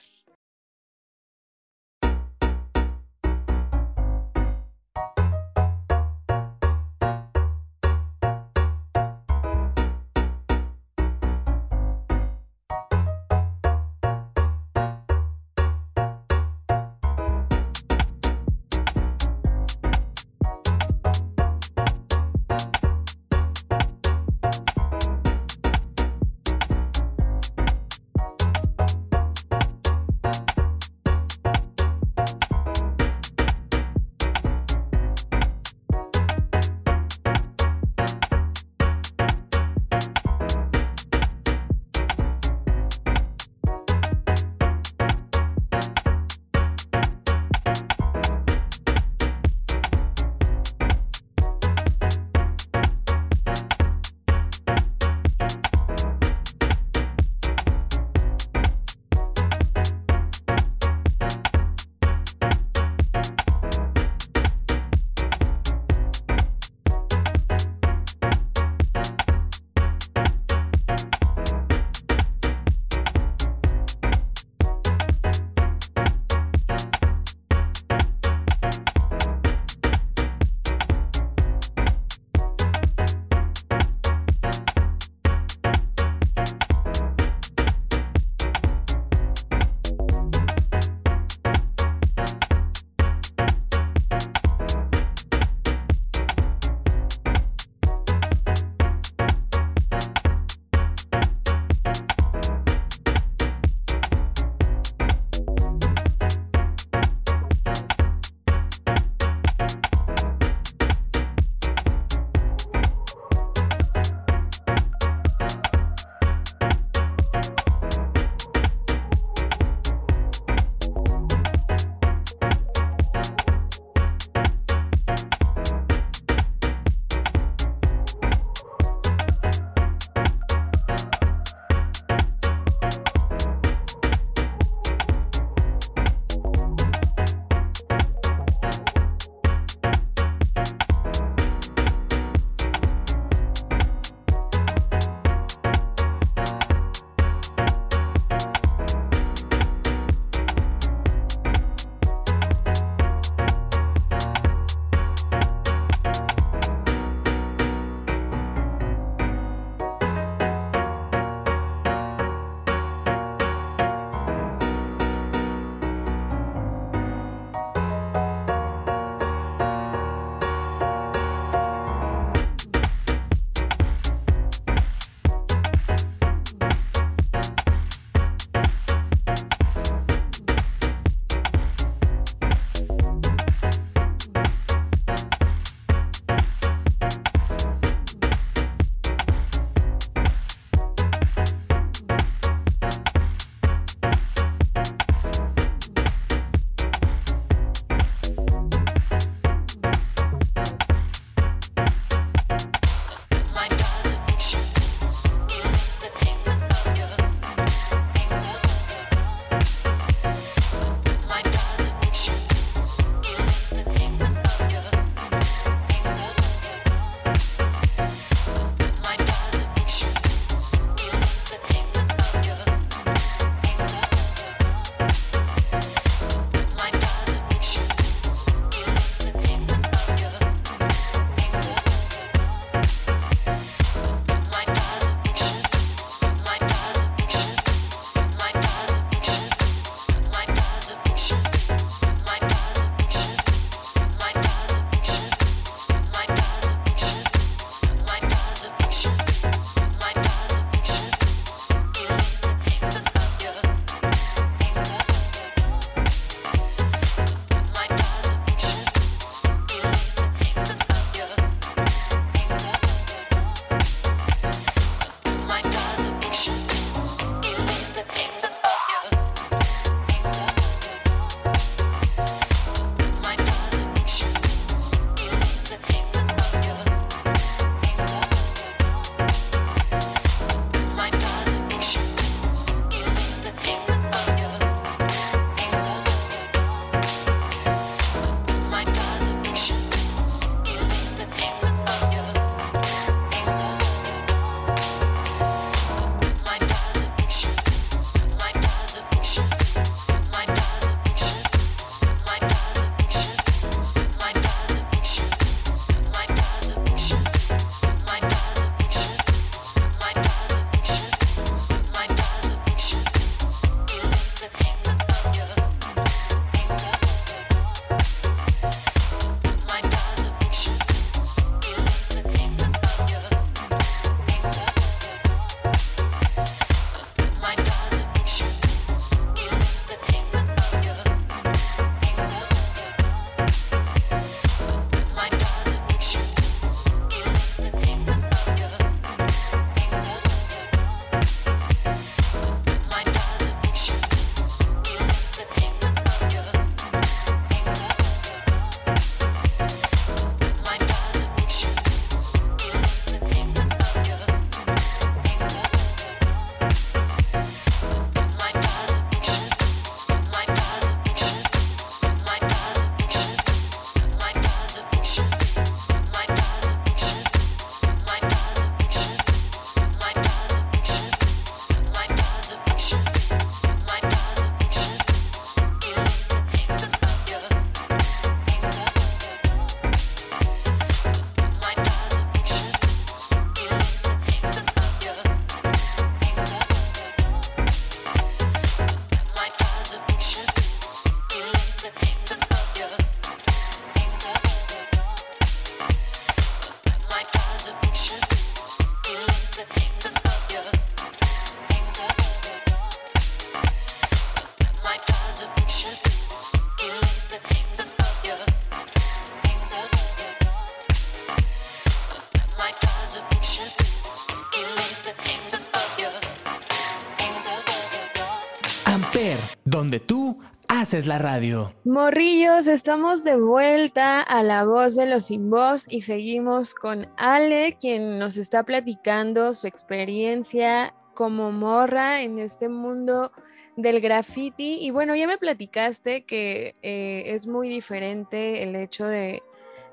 Haces la radio. Morrillos, estamos de vuelta a la voz de los sin voz y seguimos con Ale, quien nos está platicando su experiencia como morra en este mundo del graffiti. Y bueno, ya me platicaste que eh, es muy diferente el hecho de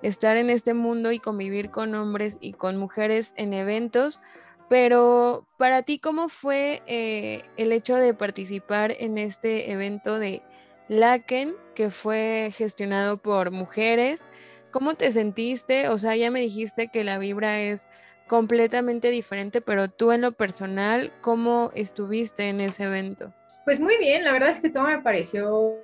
estar en este mundo y convivir con hombres y con mujeres en eventos, pero para ti, ¿cómo fue eh, el hecho de participar en este evento de Laken, que fue gestionado por mujeres? ¿Cómo te sentiste? O sea, ya me dijiste que la vibra es completamente diferente, pero tú en lo personal, ¿cómo estuviste en ese evento? Pues muy bien, la verdad es que todo me pareció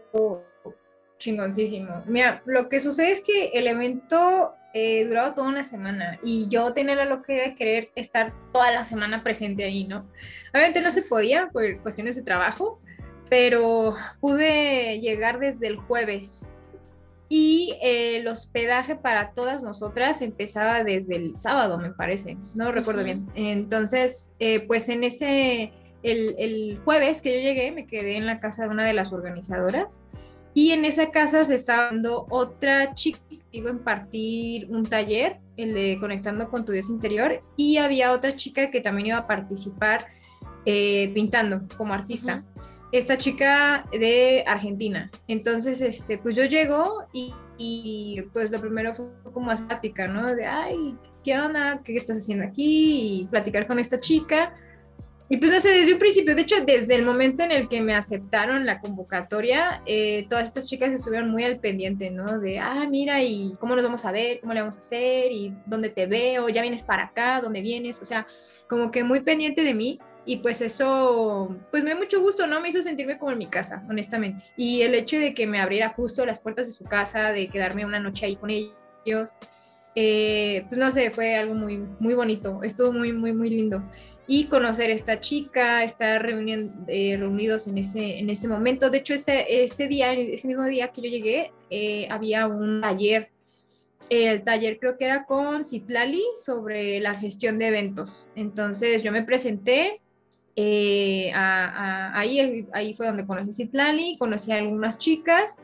chingoncísimo. Mira, lo que sucede es que el evento eh, duraba toda una semana y yo tenía la locura de querer estar toda la semana presente ahí, ¿no? Obviamente no se podía por cuestiones de trabajo, pero pude llegar desde el jueves y eh, el hospedaje para todas nosotras empezaba desde el sábado, me parece, no recuerdo bien. Entonces, eh, pues en ese, el, el, jueves que yo llegué, me quedé en la casa de una de las organizadoras y en esa casa se estaba dando otra chica iba a impartir un taller, el de Conectando con tu Dios Interior, y había otra chica que también iba a participar eh, pintando como artista. Esta chica de Argentina. Entonces, este, pues yo llego y, y pues lo primero fue como estática, ¿no? De, ay, ¿qué onda? ¿Qué estás haciendo aquí? Y platicar con esta chica y pues no sé, desde un principio, de hecho, desde el momento en el que me aceptaron la convocatoria, eh, todas estas chicas estuvieron muy al pendiente, ¿no? De, ah, mira, y cómo nos vamos a ver, cómo le vamos a hacer, y dónde te veo, ya vienes para acá, dónde vienes, o sea, como que muy pendiente de mí. Y pues eso, pues me dio mucho gusto, ¿no? Me hizo sentirme como en mi casa, honestamente. Y el hecho de que me abriera justo las puertas de su casa, de quedarme una noche ahí con ellos, eh, pues no sé, fue algo muy, muy bonito, estuvo muy, muy, muy lindo y conocer a esta chica, estar reunión, eh, reunidos en ese, en ese momento. De hecho, ese, ese día, ese mismo día que yo llegué, eh, había un taller. El taller creo que era con Citlali sobre la gestión de eventos. Entonces yo me presenté Eh, ahí, ahí fue donde conocí a Citlali, conocí a algunas chicas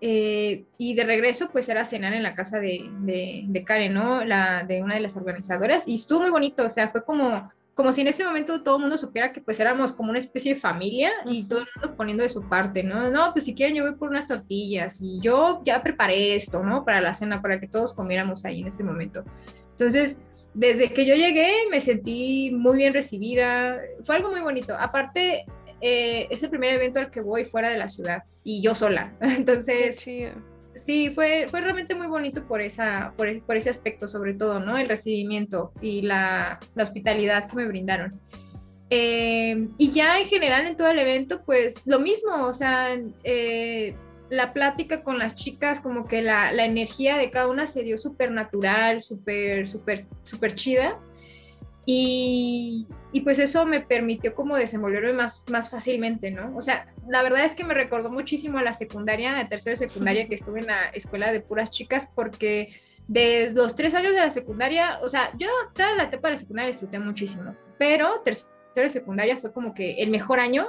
eh, y de regreso pues era cenar en la casa de, de, Karen, ¿no? La, de una de las organizadoras y estuvo muy bonito, o sea, fue como, como si en ese momento todo el mundo supiera que pues éramos como una especie de familia y todo el mundo poniendo de su parte, ¿no? No, pues si quieren yo voy por unas tortillas y yo ya preparé esto, ¿no? Para la cena, para que todos comiéramos ahí en ese momento. Entonces, desde que yo llegué me sentí muy bien recibida, fue algo muy bonito. Aparte, eh, es el primer evento al que voy fuera de la ciudad y yo sola. [laughs] Entonces, sí, fue, fue realmente muy bonito por, esa, por, por, ese aspecto, sobre todo, ¿no? El recibimiento y la, la hospitalidad que me brindaron. Eh, y ya en general en todo el evento, pues lo mismo, o sea, eh, la plática con las chicas, como que la, la energía de cada una se dio súper natural, súper, súper, súper chida. Y, y, pues eso me permitió como desenvolverme más, más fácilmente, ¿no? O sea, la verdad es que me recordó muchísimo a la secundaria, a la tercera secundaria que estuve en la escuela de puras chicas, porque de los tres años de la secundaria, o sea, yo toda la etapa de la secundaria disfruté muchísimo, pero tercera secundaria fue como que el mejor año,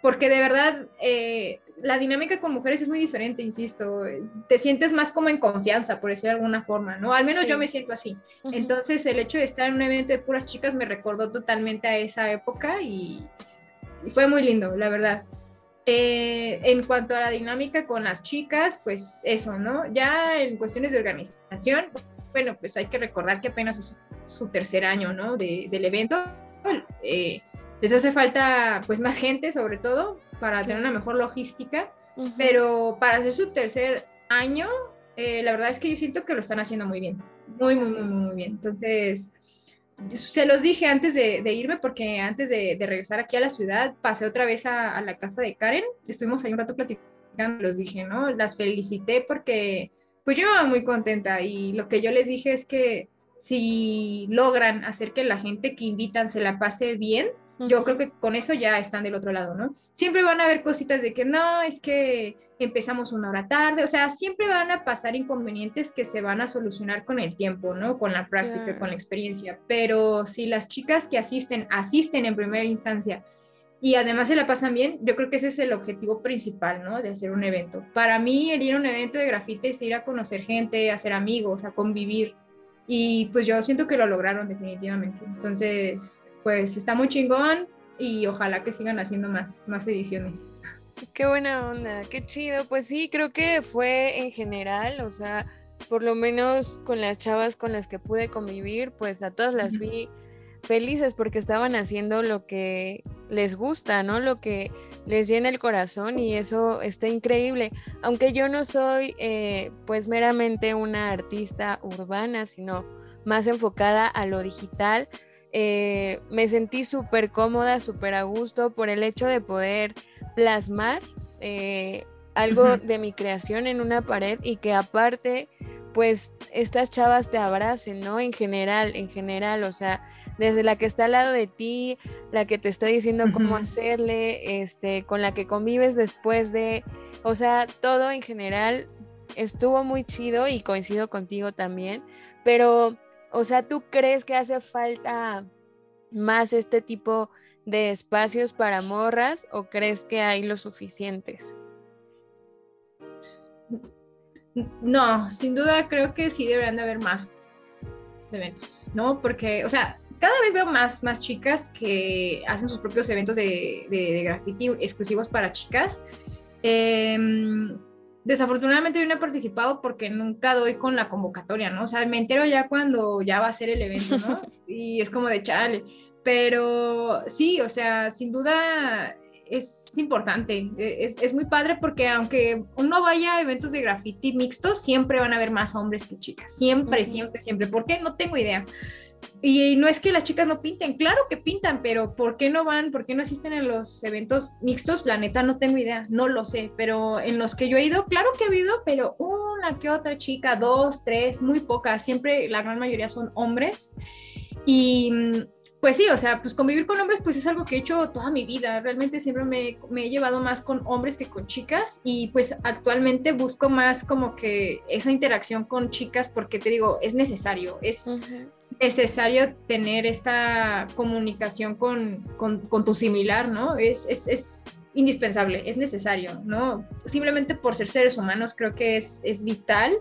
porque de verdad eh, la dinámica con mujeres es muy diferente, insisto. Te sientes más como en confianza, por decirlo de alguna forma, ¿no? Al menos yo me siento así. Entonces, el hecho de estar en un evento de puras chicas me recordó totalmente a esa época y, fue muy lindo, la verdad. Eh, en cuanto a la dinámica con las chicas, pues eso, ¿no? Ya en cuestiones de organización, bueno, pues hay que recordar que apenas es su tercer año, ¿no? del evento. Eh, les hace falta, pues, más gente, sobre todo, para tener una mejor logística, pero para hacer su tercer año, eh, la verdad es que yo siento que lo están haciendo muy bien, muy, muy, muy, muy bien. Entonces, se los dije antes de, irme, porque antes de, regresar aquí a la ciudad, pasé otra vez a, la casa de Karen, estuvimos ahí un rato platicando, los dije, ¿no? Las felicité porque, pues yo iba muy contenta y lo que yo les dije es que si logran hacer que la gente que invitan se la pase bien, yo creo que con eso ya están del otro lado, ¿no? Siempre van a haber cositas de que no, es que empezamos una hora tarde, o sea, siempre van a pasar inconvenientes que se van a solucionar con el tiempo, ¿no? Con la práctica, con la experiencia, pero si las chicas que asisten, asisten en primera instancia y además se la pasan bien, yo creo que ese es el objetivo principal, ¿no? De hacer un evento. Para mí, ir a un evento de grafite es ir a conocer gente, a hacer amigos, a convivir. Y pues yo siento que lo lograron definitivamente. Entonces, pues está muy chingón y ojalá que sigan haciendo más, más ediciones. Qué buena onda, qué chido. Pues sí, creo que fue en general, o sea, por lo menos con las chavas con las que pude convivir, pues a todas las vi felices porque estaban haciendo lo que les gusta, ¿no? Lo que les llena el corazón y eso está increíble. Aunque yo no soy eh, pues meramente una artista urbana, sino más enfocada a lo digital, eh, me sentí súper cómoda, súper a gusto por el hecho de poder plasmar eh, algo de mi creación en una pared y que aparte, pues estas chavas te abracen, ¿no? En general, en general, o sea, desde la que está al lado de ti, la que te está diciendo cómo hacerle, este, con la que convives después de, o sea, todo en general estuvo muy chido y coincido contigo también, pero o sea, ¿tú crees que hace falta más este tipo de espacios para morras o crees que hay lo suficientes? No, sin duda creo que sí deberían de haber más eventos, ¿no? Porque, o sea, cada vez veo más, más chicas que hacen sus propios eventos de, de, graffiti exclusivos para chicas. Eh, desafortunadamente yo no he participado porque nunca doy con la convocatoria, ¿no? O sea, me entero ya cuando ya va a ser el evento, ¿no? [laughs] Y es como de chale. Pero sí, o sea, sin duda es importante, e, es, es, muy padre porque aunque uno vaya a eventos de graffiti mixtos, siempre van a haber más hombres que chicas, siempre, siempre, siempre. ¿Por qué? No tengo idea. Y no es que las chicas no pinten, claro que pintan, pero ¿por qué no van? ¿Por qué no asisten en los eventos mixtos? La neta no tengo idea, no lo sé, pero en los que yo he ido, claro que ha habido, pero una que otra chica, dos, tres, muy pocas, siempre la gran mayoría son hombres. Y pues sí, o sea, pues convivir con hombres pues es algo que he hecho toda mi vida, realmente siempre me, he llevado más con hombres que con chicas y pues actualmente busco más como que esa interacción con chicas porque te digo, es necesario, es necesario tener esta comunicación con, con, tu similar, ¿no? Es, es, es, indispensable, es necesario, ¿no? Simplemente por ser seres humanos creo que es, es vital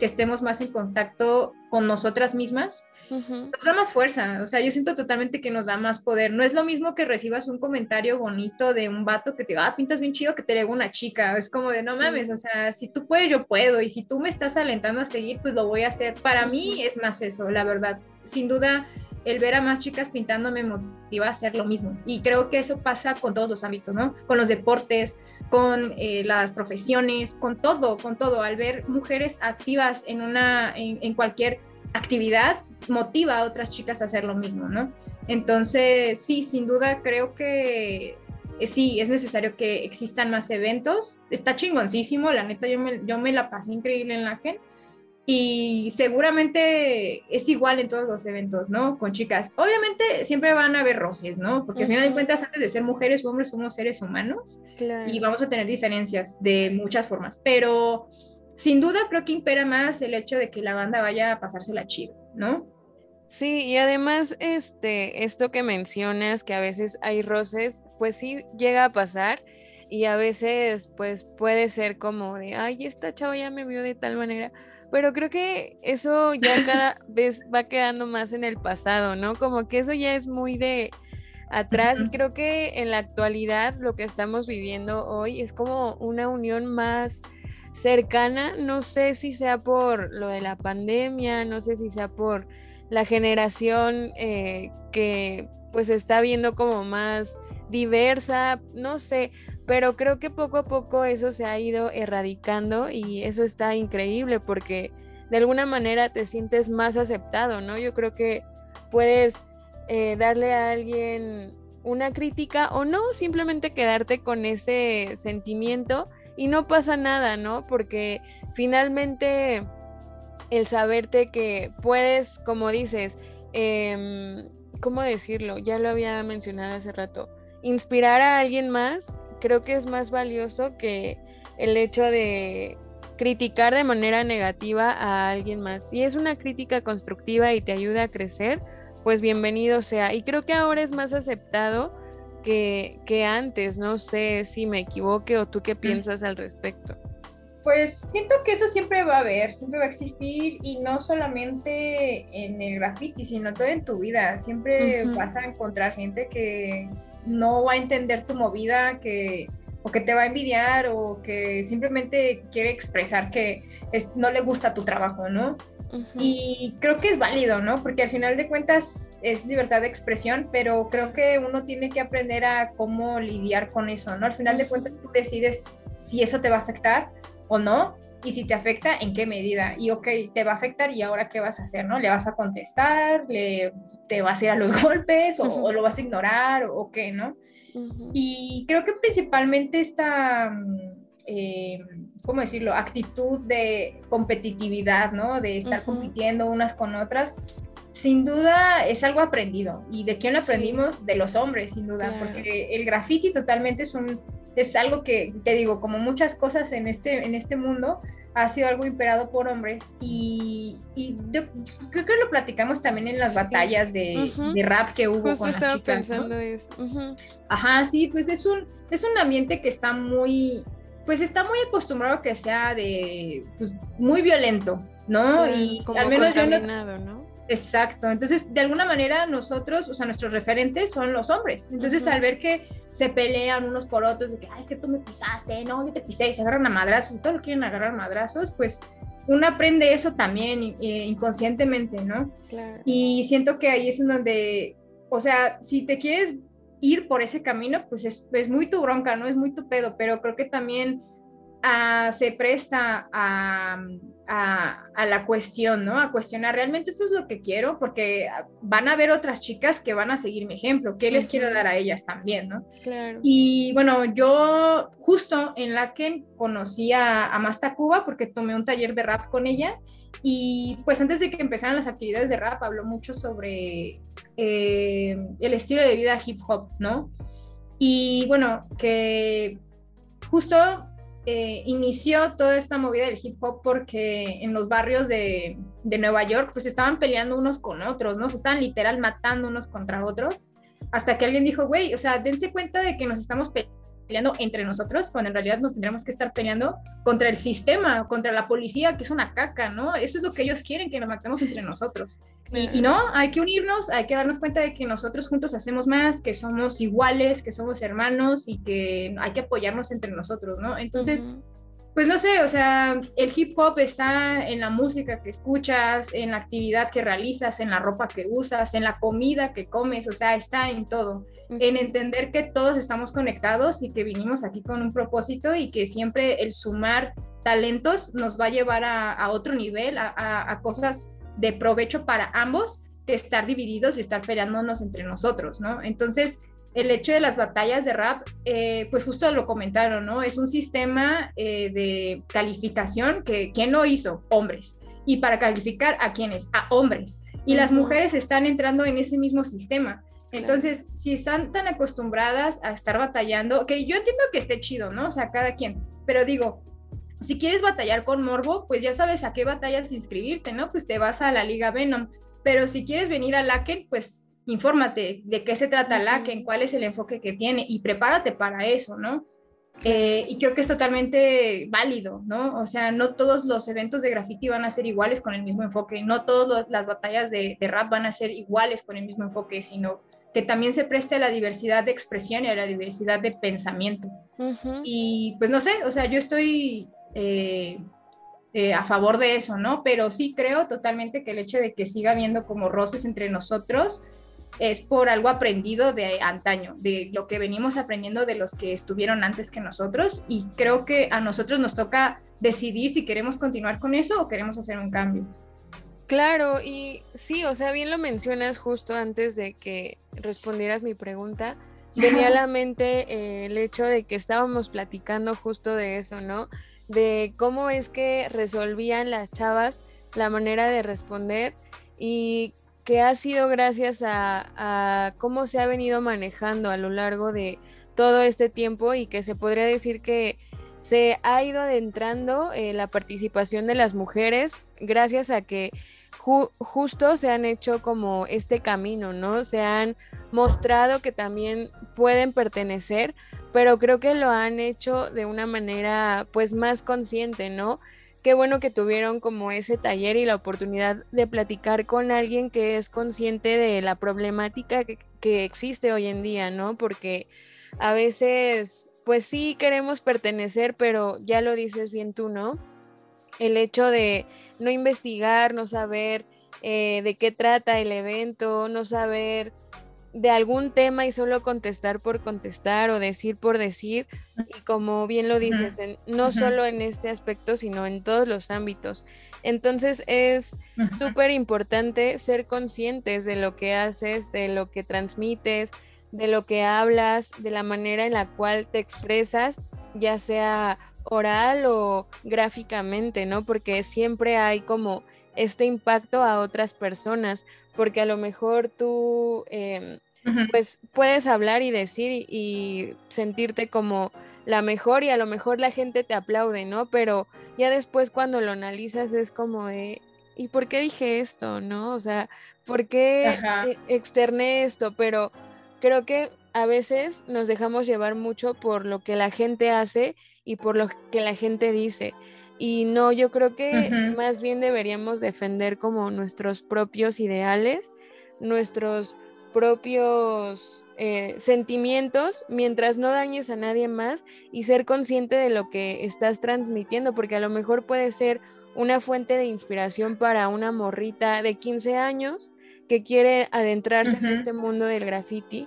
que estemos más en contacto con nosotras mismas nos da más fuerza, o sea, yo siento totalmente que nos da más poder. No es lo mismo que recibas un comentario bonito de un vato que te diga, ah, pintas bien chido que te lego una chica. Es como de, no mames, o sea, si tú puedes, yo puedo. Y si tú me estás alentando a seguir, pues lo voy a hacer. Para mí es más eso, la verdad. Sin duda, el ver a más chicas pintando me motiva a hacer lo mismo. Y creo que eso pasa con todos los ámbitos, ¿no? Con los deportes, con eh, las profesiones, con todo, con todo. Al ver mujeres activas en, una, en, en cualquier actividad, motiva a otras chicas a hacer lo mismo, ¿no? Entonces, sí, sin duda creo que eh, sí, es necesario que existan más eventos. Está chingoncísimo, la neta, yo me, yo me la pasé increíble en la GEN. Y seguramente es igual en todos los eventos, ¿no? Con chicas. Obviamente siempre van a haber roces, ¿no? Porque al final de cuentas, antes de ser mujeres o hombres, somos seres humanos y vamos a tener diferencias de muchas formas. Pero sin duda creo que impera más el hecho de que la banda vaya a pasársela chido, ¿no? Sí, y además, este, esto que mencionas, que a veces hay roces, pues sí llega a pasar y a veces pues puede ser como de, ay, esta chava ya me vio de tal manera, pero creo que eso ya [laughs] cada vez va quedando más en el pasado, ¿no? Como que eso ya es muy de atrás. Creo que en la actualidad lo que estamos viviendo hoy es como una unión más cercana, no sé si sea por lo de la pandemia, no sé si sea por la generación eh, que pues está viendo como más diversa, no sé, pero creo que poco a poco eso se ha ido erradicando y eso está increíble porque de alguna manera te sientes más aceptado, ¿no? Yo creo que puedes eh, darle a alguien una crítica o no, simplemente quedarte con ese sentimiento y no pasa nada, ¿no? Porque finalmente el saberte que puedes, como dices, em, ¿cómo decirlo? Ya lo había mencionado hace rato, inspirar a alguien más creo que es más valioso que el hecho de criticar de manera negativa a alguien más. Si es una crítica constructiva y te ayuda a crecer, pues bienvenido sea. Y creo que ahora es más aceptado que, que antes. No sé si me equivoque o tú qué mm. piensas al respecto. Pues siento que eso siempre va a haber, siempre va a existir y no solamente en el graffiti, sino todo en tu vida. Siempre vas a encontrar gente que no va a entender tu movida, que o que te va a envidiar o que simplemente quiere expresar que no le gusta tu trabajo, ¿no? Y creo que es válido, ¿no? Porque al final de cuentas es libertad de expresión, pero creo que uno tiene que aprender a cómo lidiar con eso, ¿no? Al final de cuentas tú decides si eso te va a afectar o no, y si te afecta, en qué medida. Y ok, te va a afectar y ahora qué vas a hacer, ¿no? ¿Le vas a contestar? ¿Le, ¿Te vas a ir a los [laughs] golpes? ¿O, lo vas a ignorar? ¿O, qué, no? Y creo que principalmente esta, mm, eh, ¿cómo decirlo? Actitud de competitividad, ¿no? De estar compitiendo unas con otras. Sin duda es algo aprendido. ¿Y de quién lo aprendimos? De los hombres, sin duda, porque el graffiti totalmente es un es algo que, te digo, como muchas cosas en este, en este mundo, ha sido algo imperado por hombres y, yo creo que lo platicamos también en las batallas de, rap que hubo con estaba pensando eso. Ajá, sí, pues es un, es un ambiente que está muy, pues está muy acostumbrado a que sea de, pues, muy violento, ¿no? y al menos yo ¿no? Exacto, entonces de alguna manera nosotros, o sea, nuestros referentes son los hombres. Entonces al ver que se pelean unos por otros, de que, Ay, es que tú me pisaste, no, yo te pisé, y se agarran a madrazos y todo lo quieren agarrar a madrazos, pues uno aprende eso también inconscientemente, ¿no? Claro. Y siento que ahí es en donde, o sea, si te quieres ir por ese camino, pues es, es muy tu bronca, ¿no? Es muy tu pedo, pero creo que también ah, se presta a a, la cuestión, ¿no? A cuestionar, ¿realmente esto es lo que quiero? Porque van a haber otras chicas que van a seguir mi ejemplo, ¿qué les quiero dar a ellas también, ¿no? Claro. Y bueno, yo justo en la que conocí a, a Masta Cuba porque tomé un taller de rap con ella y pues antes de que empezaran las actividades de rap habló mucho sobre eh, el estilo de vida hip hop, ¿no? Y bueno, que justo eh, inició toda esta movida del hip hop porque en los barrios de, Nueva York pues estaban peleando unos con otros, ¿no? Se estaban literal matando unos contra otros, hasta que alguien dijo, güey, o sea, dense cuenta de que nos estamos peleando peleando entre nosotros, cuando en realidad nos tendríamos que estar peleando contra el sistema, contra la policía, que es una caca, ¿no? Eso es lo que ellos quieren, que nos matemos entre nosotros. Y, no, hay que unirnos, hay que darnos cuenta de que nosotros juntos hacemos más, que somos iguales, que somos hermanos y que hay que apoyarnos entre nosotros, ¿no? Entonces, pues no sé, o sea, el hip hop está en la música que escuchas, en la actividad que realizas, en la ropa que usas, en la comida que comes, o sea, está en todo. En entender que todos estamos conectados y que vinimos aquí con un propósito y que siempre el sumar talentos nos va a llevar a, otro nivel, a, cosas de provecho para ambos, que estar divididos y estar peleándonos entre nosotros, ¿no? Entonces, el hecho de las batallas de rap, eh, pues justo lo comentaron, ¿no? Es un sistema eh, de calificación que, ¿quién lo hizo? Hombres. Y para calificar a quiénes? A hombres. Y las mujeres están entrando en ese mismo sistema. Entonces, si están tan acostumbradas a estar batallando, que yo entiendo que esté chido, ¿no? O sea, cada quien, pero digo, si quieres batallar con Morbo, pues ya sabes a qué batallas inscribirte, ¿no? Pues te vas a la Liga Venom, pero si quieres venir a Laken, pues infórmate de qué se trata Laken, cuál es el enfoque que tiene y prepárate para eso, ¿no? Eh, y creo que es totalmente válido, ¿no? O sea, no todos los eventos de graffiti van a ser iguales con el mismo enfoque, no todas las batallas de, de, rap van a ser iguales con el mismo enfoque, sino que también se preste a la diversidad de expresión y a la diversidad de pensamiento. Y pues no sé, o sea, yo estoy eh, eh, a favor de eso, ¿no? Pero sí creo totalmente que el hecho de que siga habiendo como roces entre nosotros es por algo aprendido de antaño, de lo que venimos aprendiendo de los que estuvieron antes que nosotros y creo que a nosotros nos toca decidir si queremos continuar con eso o queremos hacer un cambio. Claro, y sí, o sea, bien lo mencionas justo antes de que respondieras mi pregunta. Venía a la [laughs] mente eh, el hecho de que estábamos platicando justo de eso, ¿no? De cómo es que resolvían las chavas la manera de responder y que ha sido gracias a, cómo se ha venido manejando a lo largo de todo este tiempo y que se podría decir que se ha ido adentrando eh, la participación de las mujeres gracias a que justo se han hecho como este camino, ¿no? Se han mostrado que también pueden pertenecer, pero creo que lo han hecho de una manera pues más consciente, ¿no? Qué bueno que tuvieron como ese taller y la oportunidad de platicar con alguien que es consciente de la problemática que, que existe hoy en día, ¿no? Porque a veces, pues sí queremos pertenecer, pero ya lo dices bien tú, ¿no? el hecho de no investigar, no saber eh, de qué trata el evento, no saber de algún tema y solo contestar por contestar o decir por decir. Y como bien lo dices, no solo en este aspecto, sino en todos los ámbitos. Entonces es súper importante ser conscientes de lo que haces, de lo que transmites, de lo que hablas, de la manera en la cual te expresas, ya sea oral o gráficamente, ¿no? Porque siempre hay como este impacto a otras personas, porque a lo mejor tú, em, pues puedes hablar y decir y, sentirte como la mejor y a lo mejor la gente te aplaude, ¿no? Pero ya después cuando lo analizas es como de, ¿y por qué dije esto, no? O sea, ¿por qué e, externé esto? Pero creo que a veces nos dejamos llevar mucho por lo que la gente hace y por lo que la gente dice. Y no, yo creo que más bien deberíamos defender como nuestros propios ideales, nuestros propios eh, sentimientos mientras no dañes a nadie más y ser consciente de lo que estás transmitiendo, porque a lo mejor puede ser una fuente de inspiración para una morrita de 15 años que quiere adentrarse en este mundo del graffiti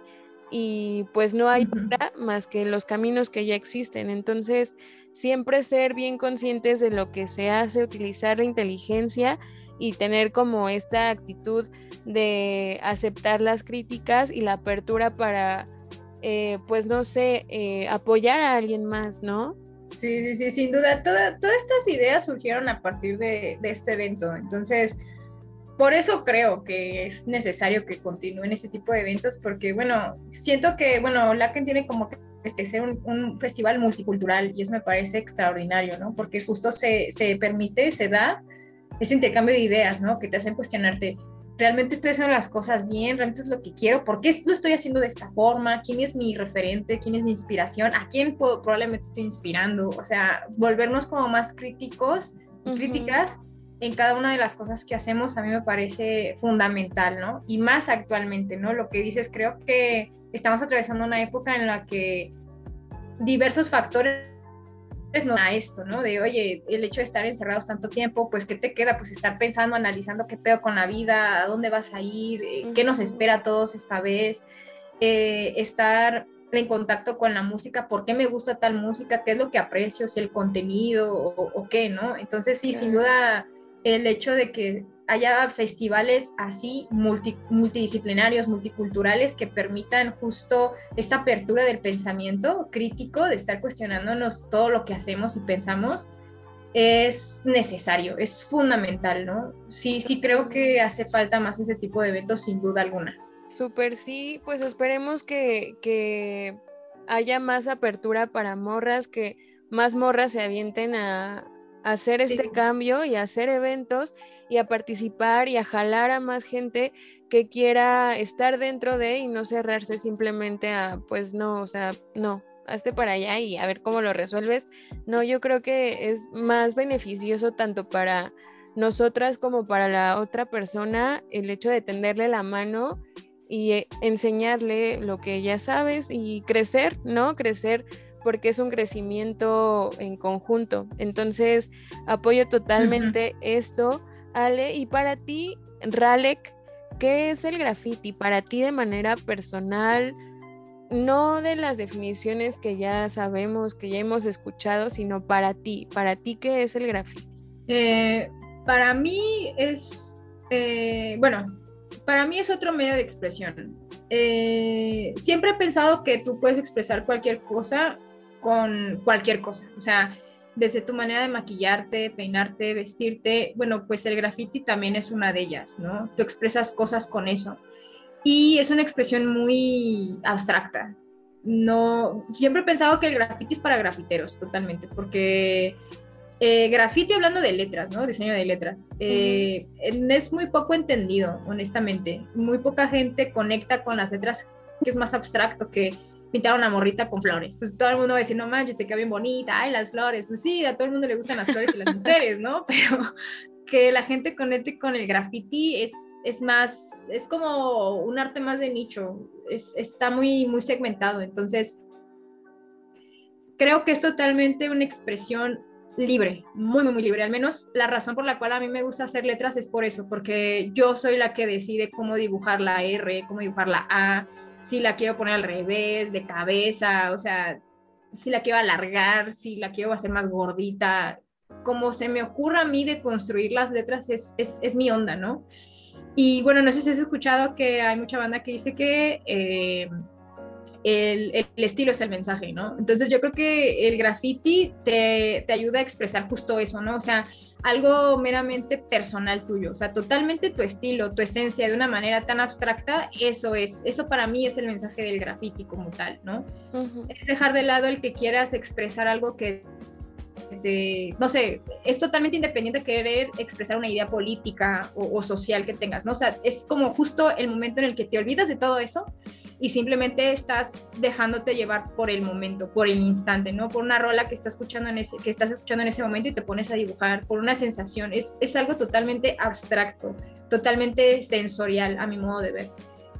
y pues no hay otra más que los caminos que ya existen. Entonces, siempre ser bien conscientes de lo que se hace, utilizar la inteligencia y tener como esta actitud de aceptar las críticas y la apertura para, eh, pues no sé, eh, apoyar a alguien más, ¿no? Sí, sí, sí, sin duda. todas estas ideas surgieron a partir de, de este evento. Entonces, por eso creo que es necesario que continúen este tipo de eventos, porque, bueno, siento que, bueno, Laken tiene como que este, ser un, festival multicultural y eso me parece extraordinario, ¿no? Porque justo se, se permite, se da ese intercambio de ideas, ¿no? Que te hacen cuestionarte, ¿realmente estoy haciendo las cosas bien? ¿Realmente es lo que quiero? ¿Por qué lo estoy haciendo de esta forma? ¿Quién es mi referente? ¿Quién es mi inspiración? ¿A quién puedo, probablemente estoy inspirando? O sea, volvernos como más críticos y críticas en cada una de las cosas que hacemos a mí me parece fundamental, ¿no? Y más actualmente, ¿no? Lo que dices, creo que estamos atravesando una época en la que diversos factores no a esto, ¿no? De, oye, el hecho de estar encerrados tanto tiempo, pues, ¿qué te queda? Pues estar pensando, analizando qué pedo con la vida, a dónde vas a ir, eh, qué nos espera a todos esta vez, eh, estar en contacto con la música, por qué me gusta tal música, qué es lo que aprecio, si el contenido o, qué, ¿no? Entonces, sí, sin duda, el hecho de que haya festivales así multidisciplinarios, multiculturales, que permitan justo esta apertura del pensamiento crítico, de estar cuestionándonos todo lo que hacemos y pensamos, es necesario, es fundamental, ¿no? Sí, sí creo que hace falta más ese tipo de eventos, sin duda alguna. Súper, sí, pues esperemos que, que haya más apertura para morras, que más morras se avienten a, hacer este cambio y hacer eventos y a participar y a jalar a más gente que quiera estar dentro de y no cerrarse simplemente a, pues no, o sea, no, hazte para allá y a ver cómo lo resuelves. No, yo creo que es más beneficioso tanto para nosotras como para la otra persona el hecho de tenderle la mano y eh, enseñarle lo que ya sabes y crecer, ¿no? Crecer porque es un crecimiento en conjunto. Entonces, apoyo totalmente esto Ale, y para ti, Ralek, ¿qué es el graffiti? Para ti de manera personal, no de las definiciones que ya sabemos, que ya hemos escuchado, sino para ti, para ti, ¿qué es el graffiti? Eh, para mí es, eh, bueno, para mí es otro medio de expresión. Eh, siempre he pensado que tú puedes expresar cualquier cosa con cualquier cosa, o sea, desde tu manera de maquillarte, peinarte, vestirte, bueno, pues el graffiti también es una de ellas, ¿no? Tú expresas cosas con eso. Y es una expresión muy abstracta. No, siempre he pensado que el graffiti es para grafiteros, totalmente, porque eh, graffiti hablando de letras, ¿no? Diseño de letras. Eh, es muy poco entendido, honestamente. Muy poca gente conecta con las letras, que es más abstracto que pintar una morrita con flores. Pues todo el mundo va a decir, no manches, te queda bien bonita, ay, las flores. Pues sí, a todo el mundo le gustan las flores y las [laughs] mujeres, ¿no? Pero que la gente conecte con el graffiti es, es más, es como un arte más de nicho, es, está muy, muy segmentado. Entonces, creo que es totalmente una expresión libre, muy, muy, muy libre. Al menos la razón por la cual a mí me gusta hacer letras es por eso, porque yo soy la que decide cómo dibujar la R, cómo dibujar la A, si la quiero poner al revés, de cabeza, o sea, si la quiero alargar, si la quiero hacer más gordita, como se me ocurra a mí de construir las letras es, es, mi onda, ¿no? Y bueno, no sé si has escuchado que hay mucha banda que dice que eh, el, el, estilo es el mensaje, ¿no? Entonces yo creo que el graffiti te, te ayuda a expresar justo eso, ¿no? O sea, algo meramente personal tuyo, o sea, totalmente tu estilo, tu esencia de una manera tan abstracta, eso es, eso para mí es el mensaje del graffiti como tal, ¿no? Es dejar de lado el que quieras expresar algo que no sé, es totalmente independiente de querer expresar una idea política o, social que tengas, ¿no? O sea, es como justo el momento en el que te olvidas de todo eso y simplemente estás dejándote llevar por el momento, por el instante, ¿no? Por una rola que estás escuchando en ese, que estás escuchando en ese momento y te pones a dibujar, por una sensación. Es, es algo totalmente abstracto, totalmente sensorial a mi modo de ver.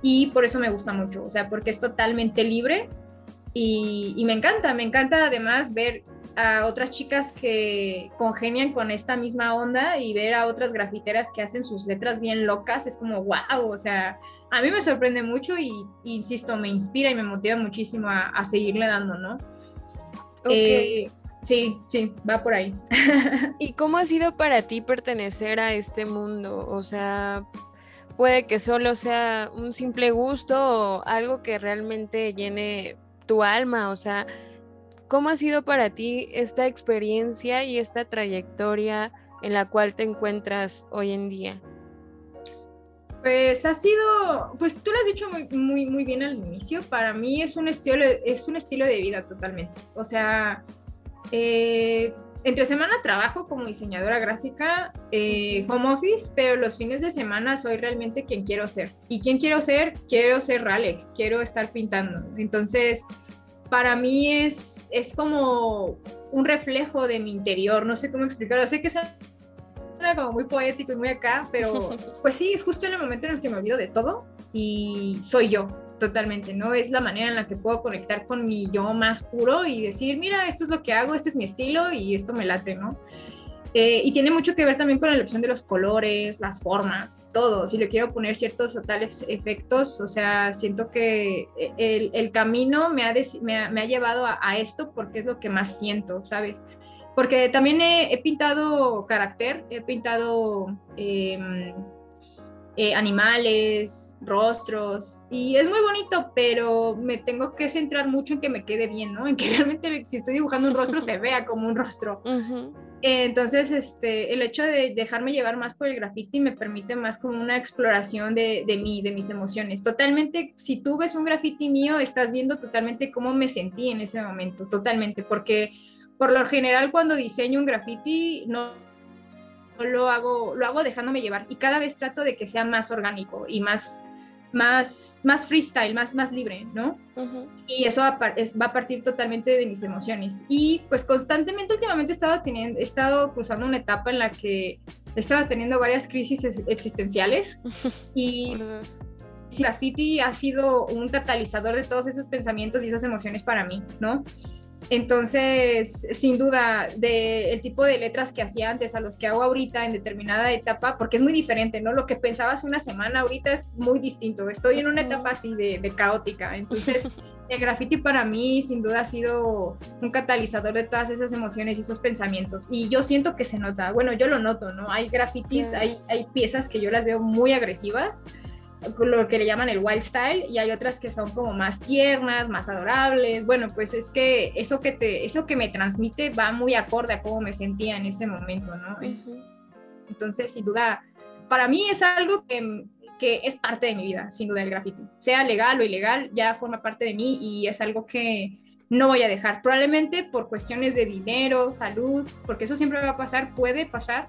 Y por eso me gusta mucho, o sea, porque es totalmente libre y, y me encanta, me encanta además ver a otras chicas que congenian con esta misma onda y ver a otras grafiteras que hacen sus letras bien locas, es como wow, o sea, a mí me sorprende mucho y, insisto, me inspira y me motiva muchísimo a, seguirle dando, ¿no? Eh, sí, sí, va por ahí. [laughs] ¿Y cómo ha sido para ti pertenecer a este mundo? O sea, puede que solo sea un simple gusto o algo que realmente llene tu alma, o sea, ¿Cómo ha sido para ti esta experiencia y esta trayectoria en la cual te encuentras hoy en día? Pues ha sido, pues tú lo has dicho muy, muy, muy bien al inicio, para mí es un estilo, es un estilo de vida totalmente. O sea, eh, entre semana trabajo como diseñadora gráfica, eh, home office, pero los fines de semana soy realmente quien quiero ser. ¿Y quién quiero ser? Quiero ser Ralek, quiero estar pintando. Entonces, para mí es, es como un reflejo de mi interior, no sé cómo explicarlo. Sé que es como muy poético y muy acá, pero [laughs] pues sí, es justo en el momento en el que me olvido de todo y soy yo totalmente, ¿no? Es la manera en la que puedo conectar con mi yo más puro y decir, mira, esto es lo que hago, este es mi estilo y esto me late, ¿no? Eh, y tiene mucho que ver también con la elección de los colores, las formas, todo. Si le quiero poner ciertos o tales efectos, o sea, siento que el, el camino me ha, me, ha, me ha, llevado a, a, esto porque es lo que más siento, ¿sabes? Porque también he, he pintado carácter, he pintado eh, eh, animales, rostros, y es muy bonito, pero me tengo que centrar mucho en que me quede bien, ¿no? [laughs] En que realmente si estoy dibujando un rostro se [laughs] vea como un rostro. Uh -huh. Entonces, este, el hecho de dejarme llevar más por el graffiti me permite más como una exploración de, de mí, de mis emociones. Totalmente, si tú ves un graffiti mío, estás viendo totalmente cómo me sentí en ese momento, totalmente, porque por lo general cuando diseño un graffiti no lo hago, lo hago dejándome llevar y cada vez trato de que sea más orgánico y más, más, más freestyle, más, más libre, ¿no? Uh -huh. Y eso va va a, partir totalmente de mis emociones. Y pues constantemente últimamente he estado, teniendo, he estado cruzando una etapa en la que he estado teniendo varias crisis existenciales [laughs] y... graffiti ha sido un catalizador de todos esos pensamientos y esas emociones para mí, ¿no? Entonces, sin duda, del el tipo de letras que hacía antes a los que hago ahorita en determinada etapa, porque es muy diferente, ¿no? Lo que pensaba hace una semana ahorita es muy distinto. Estoy en una etapa así de, de caótica. Entonces, [laughs] el graffiti para mí, sin duda, ha sido un catalizador de todas esas emociones y esos pensamientos. Y yo siento que se nota. Bueno, yo lo noto, ¿no? Hay grafitis, hay, hay piezas que yo las veo muy agresivas lo que le llaman el wild style y hay otras que son como más tiernas, más adorables. Bueno, pues es que eso que te eso que me transmite va muy acorde a cómo me sentía en ese momento, ¿no? Uh -huh. Entonces, sin duda, para mí es algo que, que, es parte de mi vida, sin duda el graffiti. Sea legal o ilegal, ya forma parte de mí y es algo que no voy a dejar. Probablemente por cuestiones de dinero, salud, porque eso siempre va a pasar, puede pasar,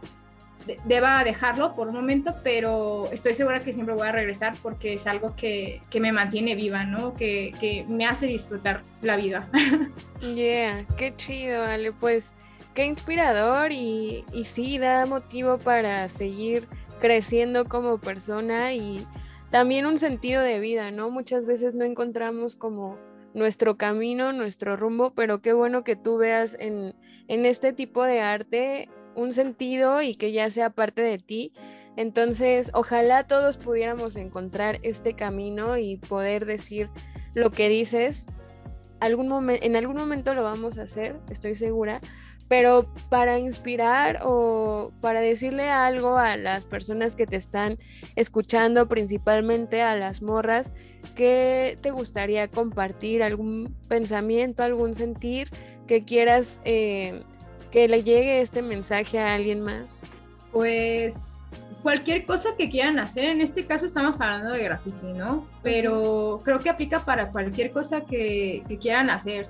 deba dejarlo por un momento, pero estoy segura que siempre voy a regresar porque es algo que, que me mantiene viva, ¿no? Que, que, me hace disfrutar la vida. [laughs] Yeah, qué chido, Ale. Pues qué inspirador y, y sí da motivo para seguir creciendo como persona y también un sentido de vida, ¿no? Muchas veces no encontramos como nuestro camino, nuestro rumbo, pero qué bueno que tú veas en, en este tipo de arte un sentido y que ya sea parte de ti. Entonces, ojalá todos pudiéramos encontrar este camino y poder decir lo que dices. Algún en algún momento lo vamos a hacer, estoy segura, pero para inspirar o para decirle algo a las personas que te están escuchando, principalmente a las morras, ¿qué te gustaría compartir? ¿Algún pensamiento, algún sentir que quieras eh, que le llegue este mensaje a alguien más? Pues cualquier cosa que quieran hacer, en este caso estamos hablando de graffiti, ¿no? Pero creo que aplica para cualquier cosa que, que, quieran hacer.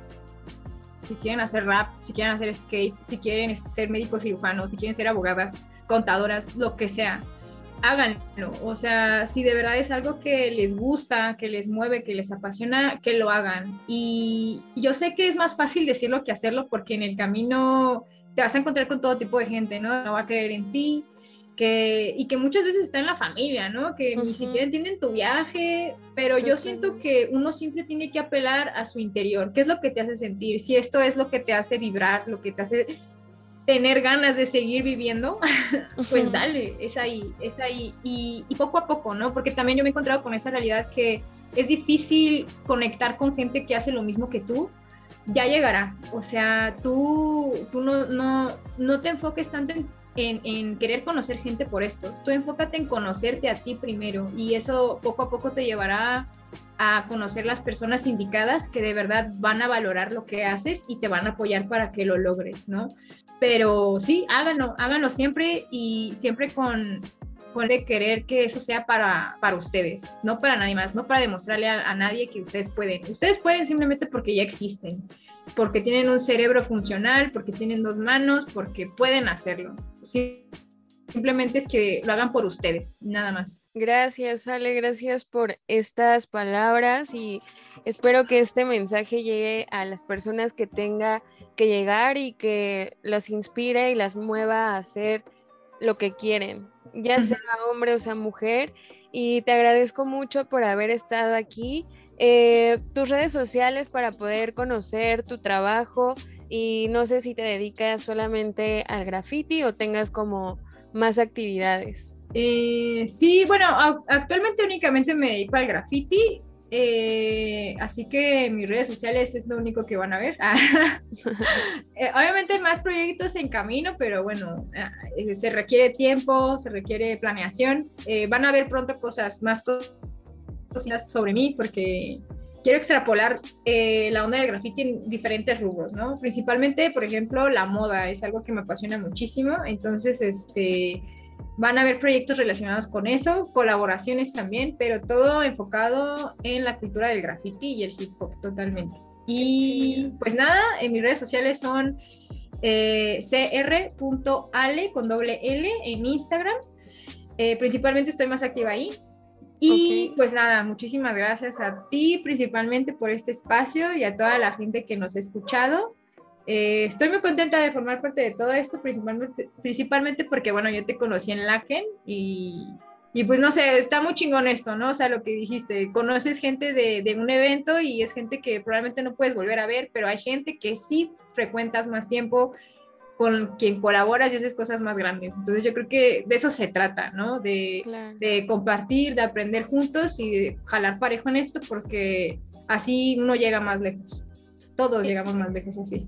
Si quieren hacer rap, si quieren hacer skate, si quieren ser médicos cirujanos, si quieren ser abogadas, contadoras, lo que sea, háganlo. O sea, si de verdad es algo que les gusta, que les mueve, que les apasiona, que lo hagan. Y yo sé que es más fácil decirlo que hacerlo porque en el camino te vas a encontrar con todo tipo de gente, ¿no? No va a creer en ti, que, y que muchas veces está en la familia, ¿no? Que uh -huh. ni siquiera entienden tu viaje, pero yo siento que uno siempre tiene que apelar a su interior, ¿qué es lo que te hace sentir? Si esto es lo que te hace vibrar, lo que te hace tener ganas de seguir viviendo, [laughs] pues dale, es ahí, es ahí, y, y poco a poco, ¿no? Porque también yo me he encontrado con esa realidad que es difícil conectar con gente que hace lo mismo que tú, ya llegará. O sea, tú, tú no, no, no te enfoques tanto en, en, en, querer conocer gente por esto. Tú enfócate en conocerte a ti primero y eso poco a poco te llevará a conocer las personas indicadas que de verdad van a valorar lo que haces y te van a apoyar para que lo logres, ¿no? Pero sí, háganlo, háganlo siempre y siempre con, de querer que eso sea para, para ustedes, no para nadie más, no para demostrarle a, a nadie que ustedes pueden. Ustedes pueden simplemente porque ya existen, porque tienen un cerebro funcional, porque tienen dos manos, porque pueden hacerlo. Sí, Simplemente es que lo hagan por ustedes, nada más. Gracias, Ale, gracias por estas palabras y espero que este mensaje llegue a las personas que tenga que llegar y que los inspire y las mueva a hacer lo que quieren, ya sea hombre o sea mujer. Y te agradezco mucho por haber estado aquí. Eh, tus redes sociales para poder conocer tu trabajo y no sé si te dedicas solamente al graffiti o tengas como más actividades? Eh, sí, bueno, actualmente únicamente me dedico al graffiti, eh, así que mis redes sociales es lo único que van a ver. [laughs] Eh, obviamente hay más proyectos en camino, pero bueno, se requiere tiempo, se requiere planeación. van a ver pronto cosas más cosas sobre mí porque quiero extrapolar la onda del graffiti en diferentes rubros, ¿no? Principalmente, por ejemplo, la moda es algo que me apasiona muchísimo, entonces, este, van a haber proyectos relacionados con eso, colaboraciones también, pero todo enfocado en la cultura del graffiti y el hip hop totalmente. Y pues nada, en mis redes sociales son eh, cr.ale con doble L en Instagram. Eh, principalmente estoy más activa ahí. Y pues nada, muchísimas gracias a ti principalmente por este espacio y a toda la gente que nos ha escuchado. Eh, estoy muy contenta de formar parte de todo esto, principalmente, principalmente porque, bueno, yo te conocí en Laken y, y, pues no sé, está muy chingón esto, ¿no? O sea, lo que dijiste, conoces gente de, de, un evento y es gente que probablemente no puedes volver a ver, pero hay gente que sí frecuentas más tiempo, con quien colaboras y haces cosas más grandes. Entonces yo creo que de eso se trata, ¿no? De, de compartir, de aprender juntos y de jalar parejo en esto porque así uno llega más lejos. Todos llegamos más lejos así.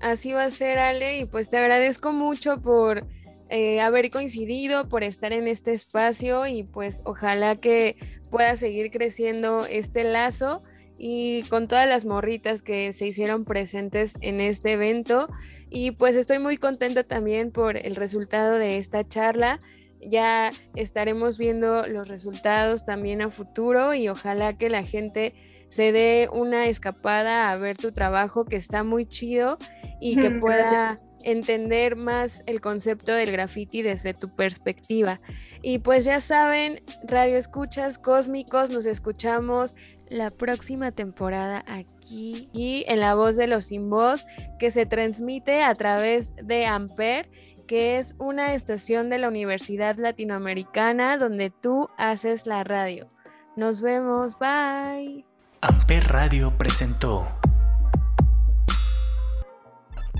Así va a ser, Ale, y pues te agradezco mucho por eh, haber coincidido, por estar en este espacio y pues ojalá que pueda seguir creciendo este lazo y con todas las morritas que se hicieron presentes en este evento. Y pues estoy muy contenta también por el resultado de esta charla. Ya estaremos viendo los resultados también a futuro y ojalá que la gente se dé una escapada a ver tu trabajo que está muy chido y que [laughs] pueda entender más el concepto del graffiti desde tu perspectiva. Y pues ya saben, Radio Escuchas Cósmicos, nos escuchamos la próxima temporada aquí y en La Voz de los Sin Voz, que se transmite a través de Amper, que es una estación de la Universidad Latinoamericana donde tú haces la radio. Nos vemos, bye. Amper Radio presentó